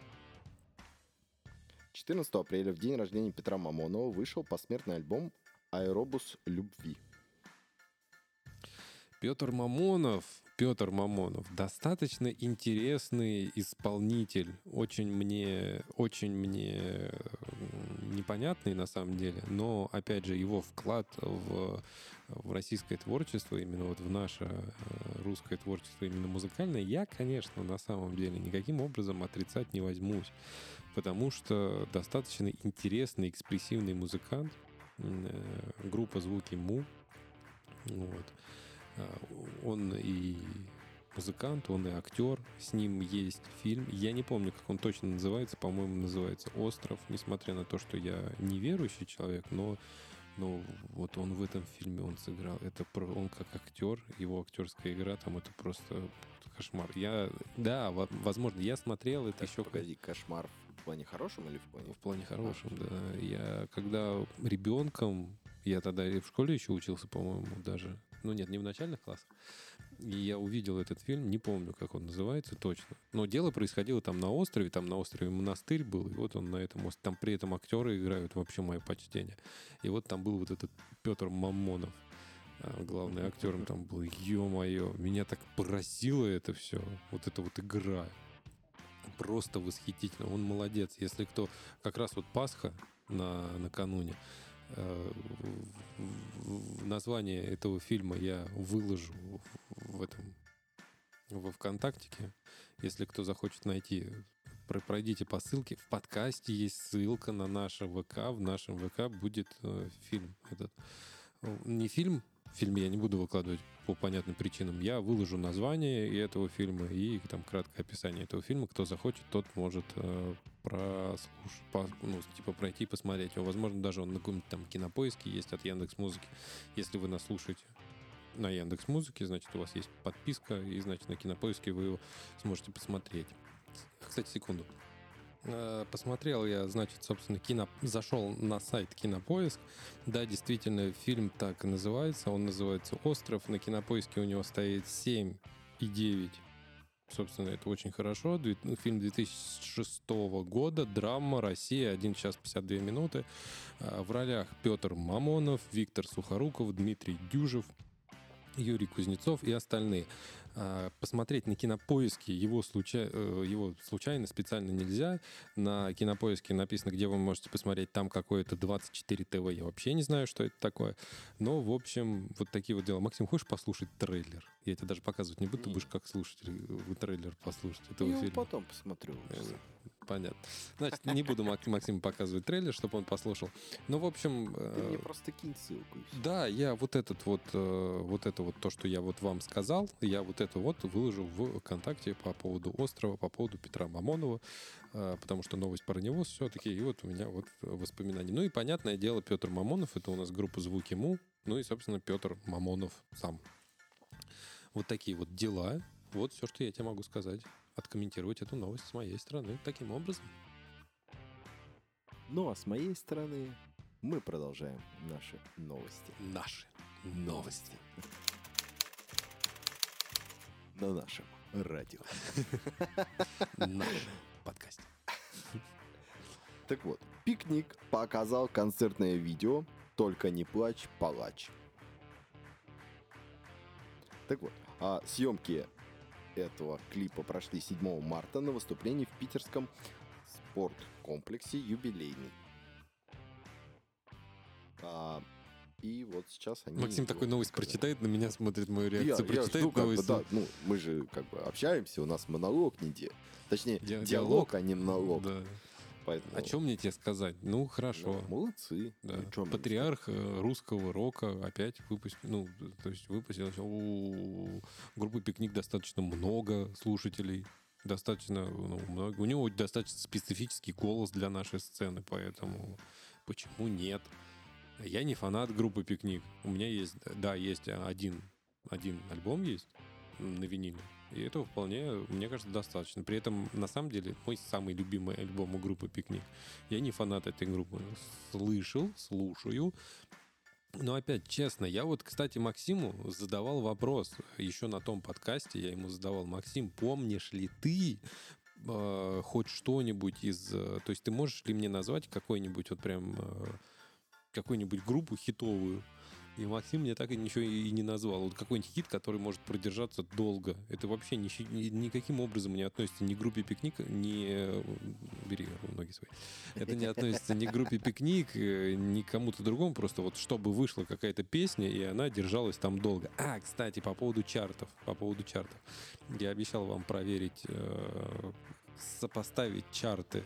14 апреля, в день рождения Петра Мамонова, вышел посмертный альбом «Аэробус любви». Петр Мамонов, Петр Мамонов, достаточно интересный исполнитель, очень мне, очень мне непонятный на самом деле, но опять же его вклад в, в российское творчество, именно вот в наше э, русское творчество, именно музыкальное, я, конечно, на самом деле никаким образом отрицать не возьмусь, потому что достаточно интересный, экспрессивный музыкант, э, группа «Звуки Му», вот. А, Он и музыкант, он и актер. С ним есть фильм. Я не помню, как он точно называется. По-моему, называется «Остров». Несмотря на то, что я неверующий человек, но, но вот он в этом фильме он сыграл. Это про- он как актер, его актерская игра там это просто кошмар. Я, да, во- возможно, я смотрел это Так, еще погоди, кошмар в плане хорошем или в плане... в плане хорошем, да. Я когда ребенком, я тогда и в школе еще учился, по-моему, даже. Ну нет, не в начальных классах. И я увидел этот фильм, не помню, как он называется точно. Но дело происходило там на острове, там на острове монастырь был, и вот он на этом острове. Там при этом актеры играют вообще мое почтение. И вот там был вот этот Петр Мамонов, а, главный актером там был. Ё-моё, меня так поразило это все. Вот эта вот игра просто восхитительно. Он молодец. Если кто... Как раз вот Пасха на, накануне. Э, Название этого фильма я выложу в этом во ВКонтактике. Если кто захочет найти, про- пройдите по ссылке. В подкасте есть ссылка на наше ВК. В нашем ВК будет э, фильм этот. Э, Не фильм, фильм я не буду выкладывать по понятным причинам. Я выложу название и этого фильма и там краткое описание этого фильма. Кто захочет, тот может э, прослушать, по- ну, типа пройти посмотреть его. Возможно, даже он на каком-нибудь там кинопоиске есть от Яндекс Музыки. Если вы нас слушаете на Яндекс Музыке, значит, у вас есть подписка, и, значит, на кинопоиске вы его сможете посмотреть. Кстати, секунду. Э, Посмотрел я, значит, собственно, кино... зашел на сайт Кинопоиск. Да, действительно, фильм так и называется. Он называется «Остров». На Кинопоиске у него стоит 7 и 9. Собственно, это очень хорошо. Фильм 2006 года. Драма. Россия. 1 час 52 минуты. А, В ролях Петр Мамонов, Виктор Сухоруков, Дмитрий Дюжев, Юрий Кузнецов и остальные. А, Посмотреть на кинопоиске его, случай- э, его случайно, специально нельзя. На кинопоиске написано, где вы можете посмотреть. Там какое-то 24 ТВ. Я вообще не знаю, что это такое. Но, в общем, вот такие вот дела. Максим, хочешь послушать трейлер? Я тебе даже показывать не буду, ты будешь как слушатель э, трейлер послушать этого Я фильма. потом посмотрю. Э, Понятно. Значит, не буду Мак- Максиму показывать трейлер, чтобы он послушал. Ну, в общем... Ты э, мне просто кинь ссылку. Да, я вот этот вот, э, вот это вот то, что я вот вам сказал, я вот это вот выложу в ВКонтакте по поводу острова, по поводу Петра Мамонова, э, потому что новость про него все-таки, и вот у меня вот воспоминания. Ну и понятное дело, Петр Мамонов, это у нас группа «Звуки Му», ну и, собственно, Петр Мамонов сам. Вот такие вот дела. Вот все, что я тебе могу сказать. Откомментировать эту новость с моей стороны таким образом. Ну а с моей стороны мы продолжаем наши новости Наши новости. на нашем радио. Наши подкасте. Так вот, пикник показал концертное видео «Только не плачь, палач». Так вот, а съемки этого клипа прошли 7 марта на выступлении в питерском спорткомплексе «Юбилейный». А, и вот сейчас они... Максим такой новость показали. прочитает, на меня смотрит мою Я, реакцию, я прочитает жду, как бы, новость. да, ну, мы же как бы общаемся, у нас монолог не де. Точнее, Ди- диалог, диалог. а не монолог. Да. Поэтому, О чем мне тебе сказать? Ну, хорошо. ну, молодцы. Да. Ну, Патриарх э, русского рока опять выпустил, ну, то есть выпустил у группы «Пикник» достаточно много слушателей, достаточно, ну, много. У него достаточно специфический голос для нашей сцены, поэтому почему нет? Я не фанат группы «Пикник». У меня есть, да, есть один, один альбом есть на виниле, и этого вполне, мне кажется, достаточно. При этом, на самом деле, мой самый любимый альбом у группы «Пикник». Я не фанат этой группы. Слышал, слушаю. Но опять, честно, я вот, кстати, Максиму задавал вопрос еще на том подкасте, я ему задавал, Максим, помнишь ли ты э, хоть что-нибудь из... э, то есть ты можешь ли мне назвать какой-нибудь вот прям... э, какую-нибудь группу хитовую, и Максим мне так и ничего и не назвал. Вот какой-нибудь хит, который может продержаться долго. Это вообще ни, ни- никаким образом не относится ни к группе «Пикник», ни... э, Бери ноги свои. Это не относится ни к группе «Пикник», э, ни к кому-то другому. Просто вот чтобы вышла какая-то песня, и она держалась там долго. А, кстати, по поводу чартов. По поводу чартов. Я обещал вам проверить, э, сопоставить чарты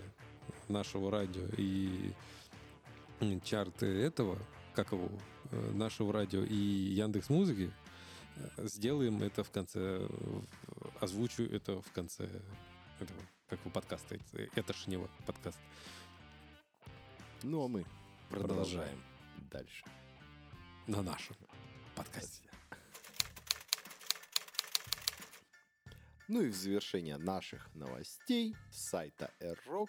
нашего радио и чарты этого, как его, нашего радио и Яндекс Музыки. Э, Сделаем это в конце, э, озвучу это в конце этого, как его подкаста, это- не подкаст. Ну, а мы Продолжаем продолжаем дальше. на нашем подкасте. Ну и в завершение наших новостей с сайта R-Rock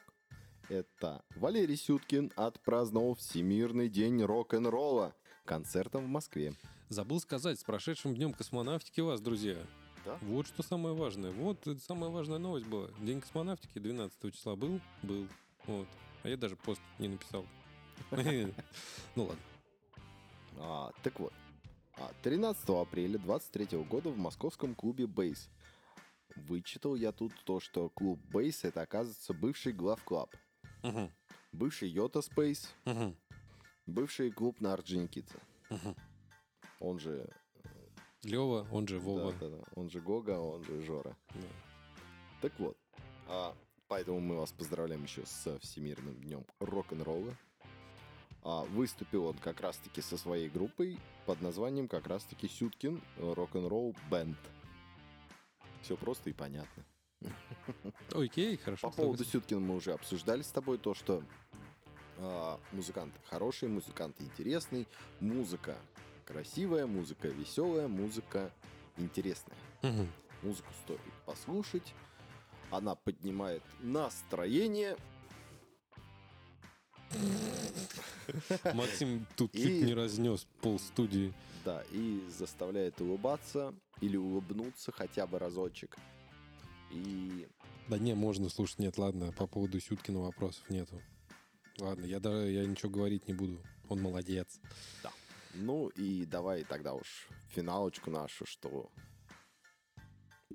это Валерий Сюткин отпраздновал Всемирный день рок-н-ролла концертом в Москве. Забыл сказать, с прошедшим днем космонавтики вас, друзья. Да? Вот что самое важное. Вот самая важная новость была. День космонавтики 12 числа был? Был. Вот. А я даже пост не написал. Ну ладно. А, так вот, а, 13 апреля 23 года в московском клубе «Бейс». Вычитал я тут то, что клуб «Бейс» — это, оказывается, бывший главклаб, бывший «Йота Спейс». Бывший клуб на Орджоникидзе. Он же... Лева, он же Вова. Да, да, да, он же Гога, он же Жора. Да. Так вот, а, поэтому мы вас поздравляем еще с Всемирным днем рок-н-ролла. А, выступил он как раз-таки со своей группой под названием как раз-таки Сюткин рок-н-ролл бенд. Все просто и понятно. Окей, хорошо. По поводу Сюткина мы уже обсуждали с тобой то, что музыкант хороший, музыкант интересный, музыка красивая, музыка веселая, музыка интересная. Мгм. Музыку стоит послушать. Она поднимает настроение. Максим тут И- чуть не разнес пол студии. Да, и заставляет улыбаться или улыбнуться хотя бы разочек. И Да не, можно слушать. Нет, ладно, по поводу Сюткина вопросов нету. Ладно, я даже я ничего говорить не буду. Он молодец. ну и давай тогда уж финалочку нашу, что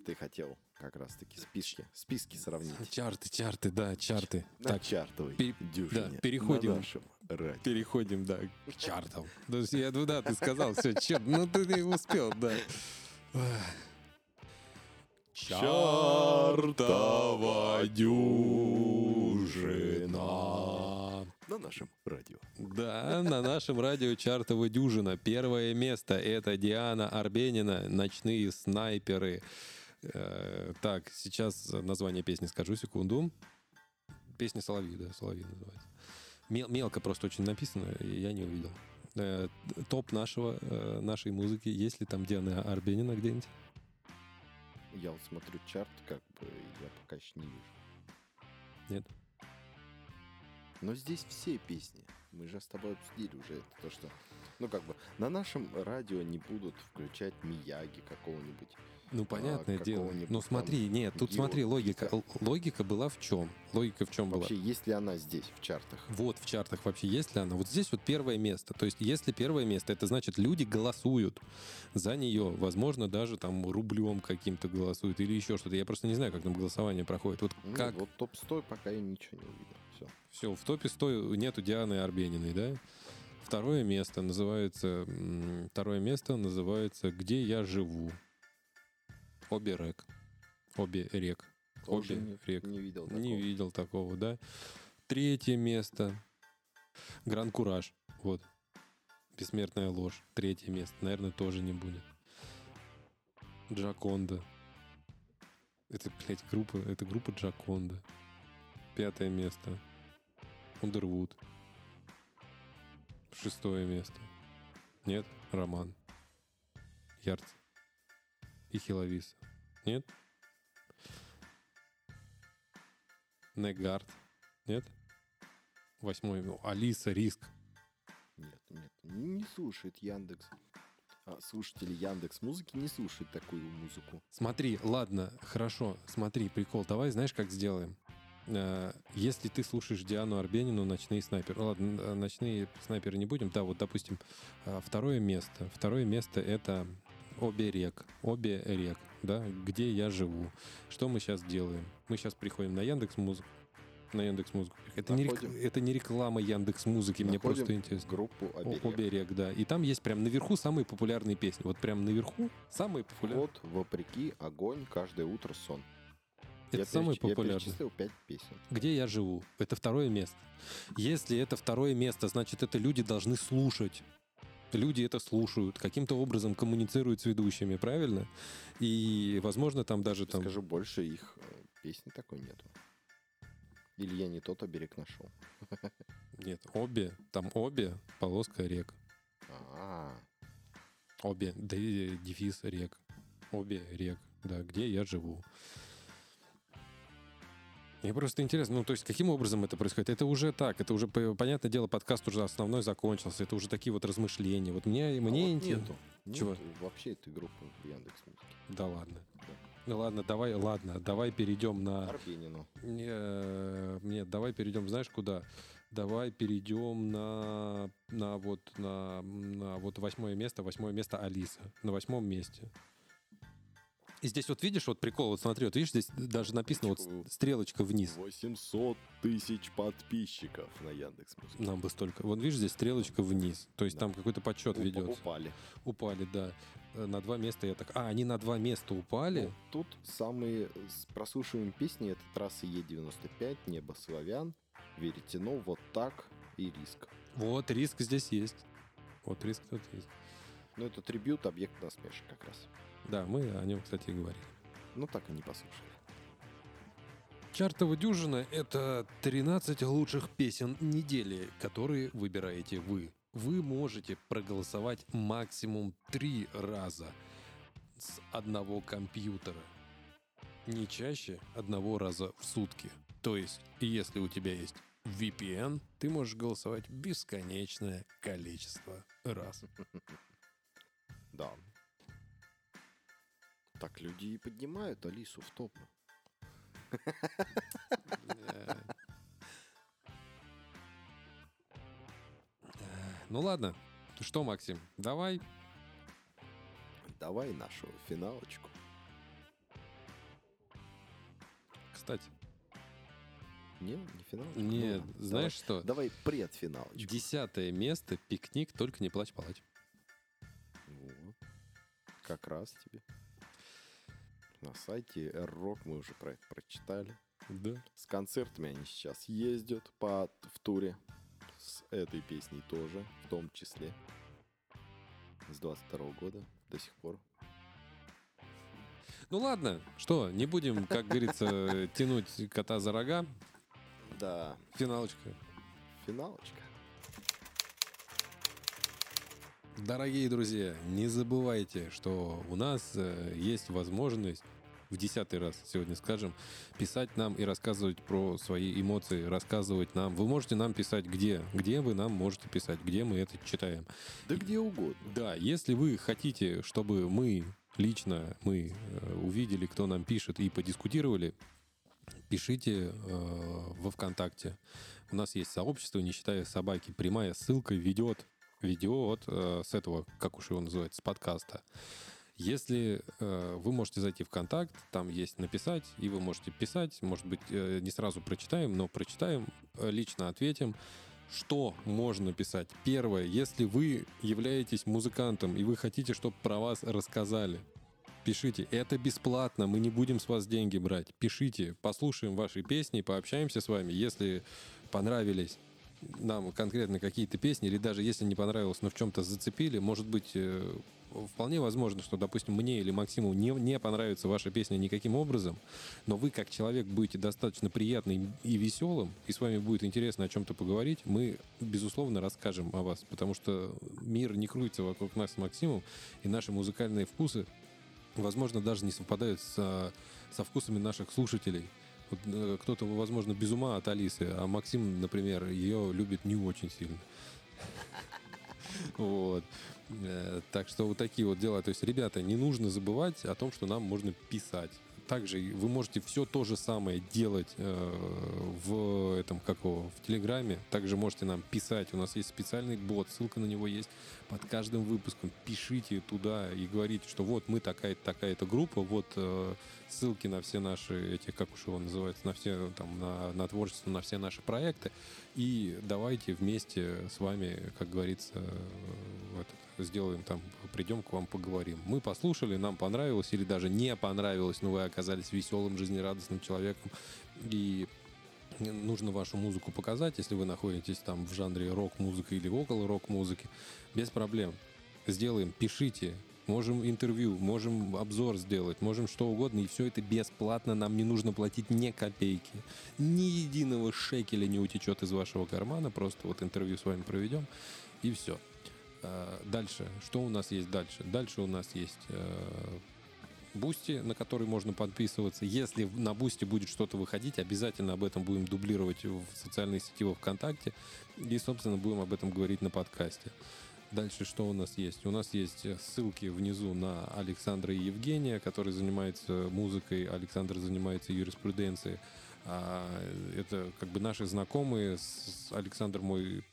ты хотел как раз таки списки, списки сравнить. Чарты, чарты, да, чарты. На Так, чартовой дюжине да, переходим. на нашем радио. переходим, да, к чартам. Да, я, ну да, ты сказал, все, черт, ну ты не успел, да. Чартова дюжина. На нашем радио. Да, на нашем радио чартова дюжина. Первое место — это Диана Арбенина «Ночные снайперы». Э, Так, сейчас название песни скажу, секунду. Песня «Соловьи», да, «Соловьи» называется. Мел- мелко просто очень написано, и я не увидел. Э, Топ нашего, э, нашей музыки. Есть ли там Диана Арбенина где-нибудь? Я вот смотрю чарт, как бы я пока еще не вижу. Нет? Но здесь все песни. Мы же с тобой обсудили уже это, то, что... Ну, как бы, на нашем радио не будут включать Мияги какого-нибудь. Ну, понятное дело. какого-нибудь Ну, там смотри, нет, тут Гео смотри, логика. Л- Логика была в чем? Логика в чем была? Вообще, есть ли она здесь, в чартах? Вот в чартах вообще есть ли она? Вот здесь вот первое место. То есть, если первое место, это значит, люди голосуют за нее. Возможно, даже там рублем каким-то голосуют или еще что-то. Я просто не знаю, как там голосование проходит. Вот Ну, как Вот топ-100 пока я ничего не увидел. Все. все, в топе 100 нету Дианы Арбениной, да? Второе место называется... Второе место называется «Где я живу». Обе рек. Обе рек. Обе не, рек. не видел Не такого. видел такого, да. Третье место. Гран Кураж. Вот. Бессмертная ложь. Третье место. Наверное, тоже не будет. Джаконда. Это, блядь, группа, это группа Джаконда. Пятое место. Ундервуд. Шестое место. Нет? Роман. Ярц. И Хиловис. Нет? Негард. Нет? Восьмой. ну, Алиса, Риск. Нет, нет, не, не слушает Яндекс. А, слушатели Яндекс музыки не слушают такую музыку. Смотри, ладно, хорошо, смотри, прикол. Давай, знаешь, как сделаем? Э, Если ты слушаешь Диану Арбенину «Ночные снайперы», ладно, э, «Ночные снайперы» не будем, да, вот, допустим, э, второе место. Второе место — это «Обе рек», «Обе рек», да, «Где я живу». Что мы сейчас делаем? Мы сейчас приходим на Яндекс Музыку, на Яндекс Музыку. Это, не, рек- это не реклама Яндекс Музыки, мне просто интересно. Группу Оберег. Оберег, да. И там есть прям наверху самые популярные песни. Вот прям наверху самые популярные. Вот, вопреки, огонь, каждое утро сон. Это я самые переч- Я популярные. перечислил пять песен. Где я живу? Это второе место. Если это второе место, значит, это люди должны слушать. Люди это слушают, каким-то образом коммуницируют с ведущими, правильно? И, возможно, там даже там... Скажу больше, их э, песни такой нету. Или я не тот оберег нашел. Нет, обе, там обе, полоска рек. А, Обе, дефис рек. Обе рек, да, где я живу. Мне просто интересно, ну, то есть, каким образом это происходит? Это уже так, это уже, понятное дело, подкаст уже основной закончился, это уже такие вот размышления. Вот мне, а мне вот инте- нету. Чего? Вообще этой группы в Яндекс Музыке. Да ладно. Ну ладно, давай, ладно, давай перейдем на... Арбенину. Э, Нет, давай перейдем, знаешь, куда? Давай перейдем на, на вот на, на вот восьмое место, восьмое место Алиса. На восьмом месте. И здесь вот видишь, вот прикол, вот смотри, вот видишь, здесь даже написано вот с- стрелочка вниз. 800 тысяч подписчиков на Яндекс. Нам бы столько. Вот видишь, здесь стрелочка вниз. То есть Да. там какой-то подсчет Уп- ведется. Упали. Упали, да. Э, На два места я так... А, они на два места упали? Ну, тут самые прослушиваемые песни это трасса Е95, Небо славян, Веретено, Вот так и Риск. Вот, риск здесь есть. Вот риск тут есть. Ну, это трибют, объект насмешек как раз. Да, мы о нем, кстати, и говорили. Ну, так и не послушали. Чартова дюжина — это 13 лучших песен недели, которые выбираете вы. Вы можете проголосовать максимум три раза с одного компьютера. Не чаще одного раза в сутки. То есть, если у тебя есть VPN, ты можешь голосовать бесконечное количество раз. Да. Так люди и поднимают Алису в топ. Ну ладно. Что, Максим, давай Давай нашу финалочку. Кстати, Не, не финалочку. нет, Ну, знаешь что? Давай, давай предфиналочку. Десятое место, пикник, только не плачь, палач. Вот. Как раз тебе. На сайте. Рок мы уже про это прочитали. Да. С концертами они сейчас ездят по, в туре. С этой песней тоже, в том числе. С 22 года до сих пор. Ну ладно, что, не будем, как говорится, тянуть кота за рога. Да, Финалочка. финалочка. Дорогие друзья, не забывайте, что у нас э, есть возможность в десятый раз сегодня скажем, писать нам и рассказывать про свои эмоции, рассказывать нам. Вы можете нам писать где? Где вы нам можете писать? Где мы это читаем? Да где угодно. Да, если вы хотите, чтобы мы лично мы э, увидели, кто нам пишет и подискутировали, пишите э, во ВКонтакте. У нас есть сообщество, не считая собаки. Прямая ссылка ведет видео от э, с этого, как уж его называется, с подкаста. Если э, вы можете зайти в контакт, там есть написать, и вы можете писать, может быть, э, не сразу прочитаем, но прочитаем, э, лично ответим, что можно писать. Первое, если вы являетесь музыкантом, и вы хотите, чтобы про вас рассказали, пишите. Это бесплатно, мы не будем с вас деньги брать. Пишите, послушаем ваши песни, пообщаемся с вами. Если понравились нам конкретно какие-то песни, или даже если не понравилось, но в чем-то зацепили, может быть, э, вполне возможно, что, допустим, мне или Максиму не, не понравится ваша песня никаким образом, но вы как человек будете достаточно приятным и веселым, и с вами будет интересно о чем-то поговорить, мы, безусловно, расскажем о вас, потому что мир не крутится вокруг нас с Максимом, и наши музыкальные вкусы, возможно, даже не совпадают со, со вкусами наших слушателей. Вот, э, кто-то, возможно, без ума от Алисы, а Максим, например, ее любит не очень сильно. Вот. Э, Так что вот такие вот дела. То есть, ребята, не нужно забывать о том, что нам можно писать. Также вы можете все то же самое делать э, в этом, как его, в Телеграме. Также можете нам писать. У нас есть специальный бот, ссылка на него есть под каждым выпуском. Пишите туда и говорите, что вот мы такая-то такая-то группа, вот э, ссылки на все наши эти, как уж его называется, на все там на, на творчество, на все наши проекты. И давайте вместе с вами, как говорится, э, этот, сделаем там, придем к вам поговорим. Мы послушали, нам понравилось или даже не понравилось, но вы оказались веселым, жизнерадостным человеком. И нужно вашу музыку показать, если вы находитесь там в жанре рок-музыка или около рок-музыки, без проблем. Сделаем, пишите, можем интервью, можем обзор сделать, можем что угодно, и все это бесплатно, нам не нужно платить ни копейки, ни единого шекеля не утечет из вашего кармана, просто вот интервью с вами проведем, и все. Дальше, что у нас есть дальше? Дальше у нас есть э, Boosty, на который можно подписываться. Если на Boosty будет что-то выходить, обязательно об этом будем дублировать в социальной сети во ВКонтакте. И, собственно, будем об этом говорить на подкасте. Дальше что у нас есть? У нас есть ссылки внизу на Александра и Евгения, который занимается музыкой, Александр занимается юриспруденцией. А, Это как бы наши знакомые. Александр мой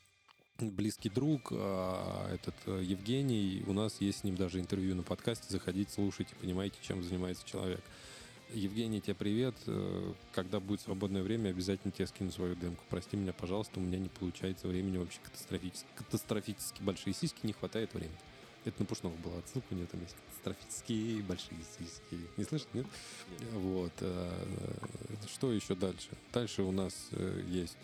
близкий друг, а этот э, Евгений, у нас есть с ним даже интервью на подкасте, заходите, слушайте, понимаете, чем занимается человек. Евгений, тебе привет. Э, Когда будет свободное время, обязательно тебе скину свою демку. Прости меня, пожалуйста, у меня не получается времени вообще катастрофически, катастрофически большие сиськи, не хватает времени. Это на Пушного была отсылка, у него там есть катастрофические большие сиськи. Не слышишь, нет? Вот. э, Что еще дальше? Дальше у нас есть...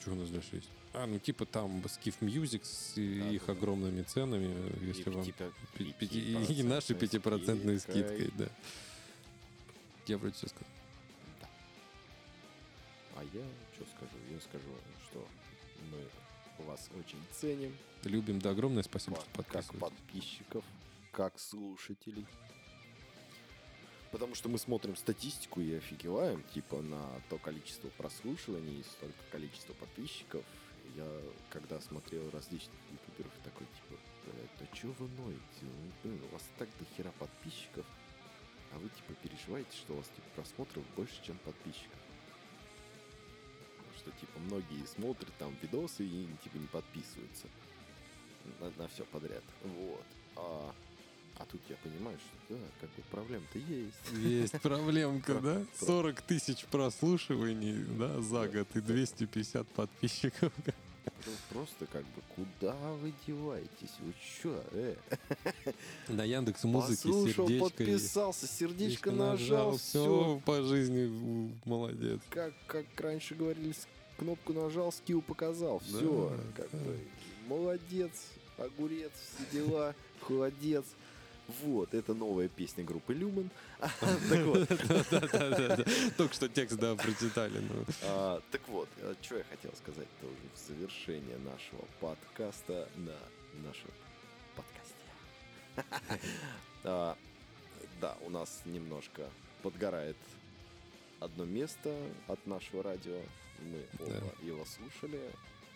Что у нас дальше есть? А, ну типа там Skiff Music с Да, их да, да. огромными ценами, если И вам... И нашей пятипроцентной скидкой. да. Я вроде все сказал. А я что скажу? Я скажу, что мы вас очень ценим. Любим, да, огромное спасибо, Па- что как подписываетесь. подписчиков, как слушателей. Потому что мы смотрим статистику и офигеваем, типа, на то количество прослушиваний столько количество подписчиков. Я, когда смотрел различных ютуберов, такой, типа, это что вы ноете? Ну, блин, у вас так до хера подписчиков, а вы, типа, переживаете, что у вас, типа, просмотров больше, чем подписчиков. Что, типа, многие смотрят там видосы и, типа, не подписываются на, все подряд. Вот. А, а тут я понимаю, что да, как бы проблем-то есть. Есть проблемка, да? Про- 40 тысяч прослушиваний, да, за год и 250 подписчиков. Про- Просто как бы, куда вы деваетесь? Вы чё, э? На Яндекс Послушал, сердечко. подписался, сердечко сердечко нажал, все все. по жизни молодец. Как, как раньше говорили, кнопку нажал, скилл показал. Да, Все, как да. бы, молодец, огурец, все дела, холодец. Вот, это новая песня группы Люмен. Так вот. Только что текст, да, прочитали. А, так вот, что я хотел сказать тоже в завершение нашего подкаста на нашем подкасте. А, Да, у нас немножко подгорает одно место от нашего радио. Мы оба его слушали,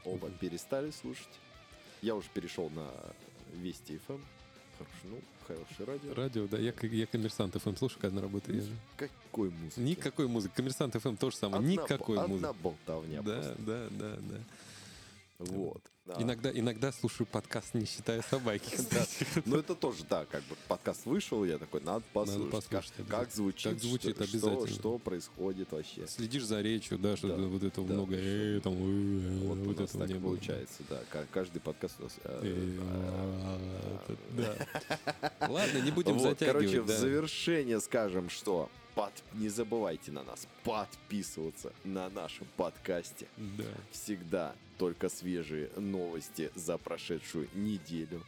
оба перестали слушать. Я уже перешел на Вести ФМ. Хороший, ну, хорошее радио. Радио, да, я, я коммерсант ФМ слушаю, когда на работе езжу. Какой музыки? Никакой музыки. Коммерсант ФМ то же самое. Одна Никакой Одна музыки. болтовня Да, просто. да, да, да. Вот. А. Иногда, иногда слушаю подкаст, не считая собаки. Ну, это тоже, да, как бы подкаст вышел, я такой, надо послушать, как, звучит, Как звучит, обязательно. Что, происходит вообще. Следишь за речью, да, что Да, вот этого да, много, э, там, э, Вот, вот так не получается, да. Ка- Каждый подкаст у нас... э, Э, э, Да. Ладно, не будем Вот, короче, затягивать. в да. завершение скажем, что под- не забывайте на нас подписываться на нашем подкасте. Да. Всегда только свежие новости за прошедшую неделю,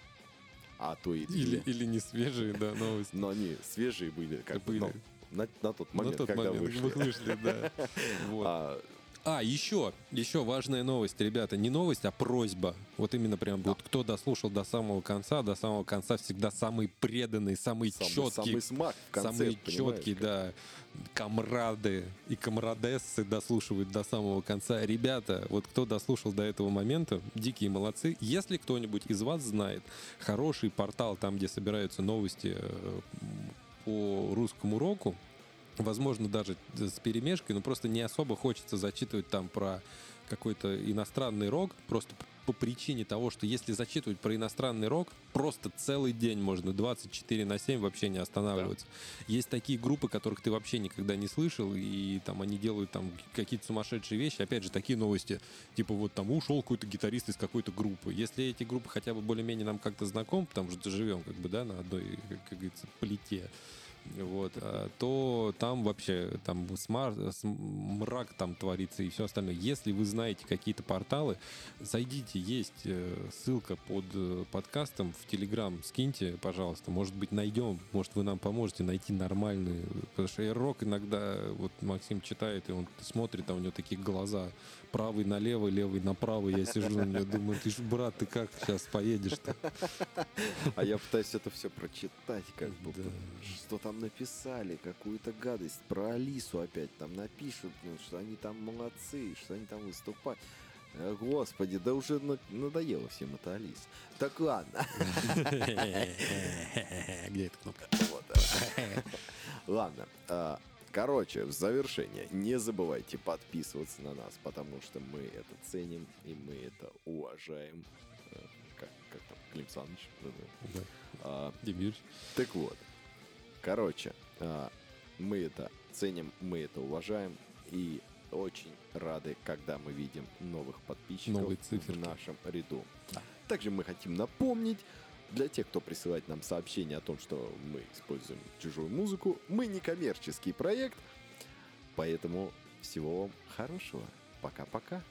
а то и две. Или, или не свежие, да, новости. Но они свежие были, как бы, Были. ну, на, на тот На момент, тот когда момент вышли. вы вышли, да. Вот. А, А, еще, еще важная новость, ребята. Не новость, а просьба. Вот именно прям вот кто дослушал до самого конца, до самого конца всегда самый преданный, самый, самый, четкий, самый смак в конце, самые понимаешь, четкие, как- да, комрады и комрадессы дослушивают до самого конца. Ребята, вот кто дослушал до этого момента, дикие молодцы. Если кто-нибудь из вас знает хороший портал, там, где собираются новости э, по русскому року, возможно, даже с перемешкой, но просто не особо хочется зачитывать там про какой-то иностранный рок, просто по причине того, что если зачитывать про иностранный рок, просто целый день можно 24 на 7 вообще не останавливаться. Есть такие группы, которых ты вообще никогда не слышал, и там они делают там какие-то сумасшедшие вещи. Опять же, такие новости, типа вот там ушел какой-то гитарист из какой-то группы. Если эти группы хотя бы более-менее нам как-то знакомы, потому что живем как бы, да, на одной, как говорится, плите, вот, а, то там вообще там смар, мрак там творится и все остальное. Если вы знаете какие-то порталы, зайдите, есть э, ссылка под э, подкастом в Телеграм, скиньте, пожалуйста, может быть найдем, может вы нам поможете найти нормальный, потому что рок иногда, вот Максим читает, и он смотрит, а у него такие глаза, правый налево, левый направо, я сижу на него, думаю, ты ж, брат, ты как сейчас поедешь-то? А я пытаюсь это все прочитать, как будто. Да. Что там написали, какую-то гадость про Алису опять там напишут, ну, что они там молодцы, что они там выступают. Э, Господи, да уже на- надоело всем это Алис. Так ладно. Где эта кнопка? Ладно. Короче, в завершение, не забывайте подписываться на нас, потому что мы это ценим и мы это уважаем. Э, Как, как там, Клим Саныч? Да. А, Юрьевич. Так вот, короче, а, мы это ценим, мы это уважаем и очень рады, когда мы видим новых подписчиков в нашем ряду. Также мы хотим напомнить, для тех, кто присылает нам сообщение о том, что мы используем чужую музыку, мы не коммерческий проект, поэтому всего вам хорошего. Пока-пока.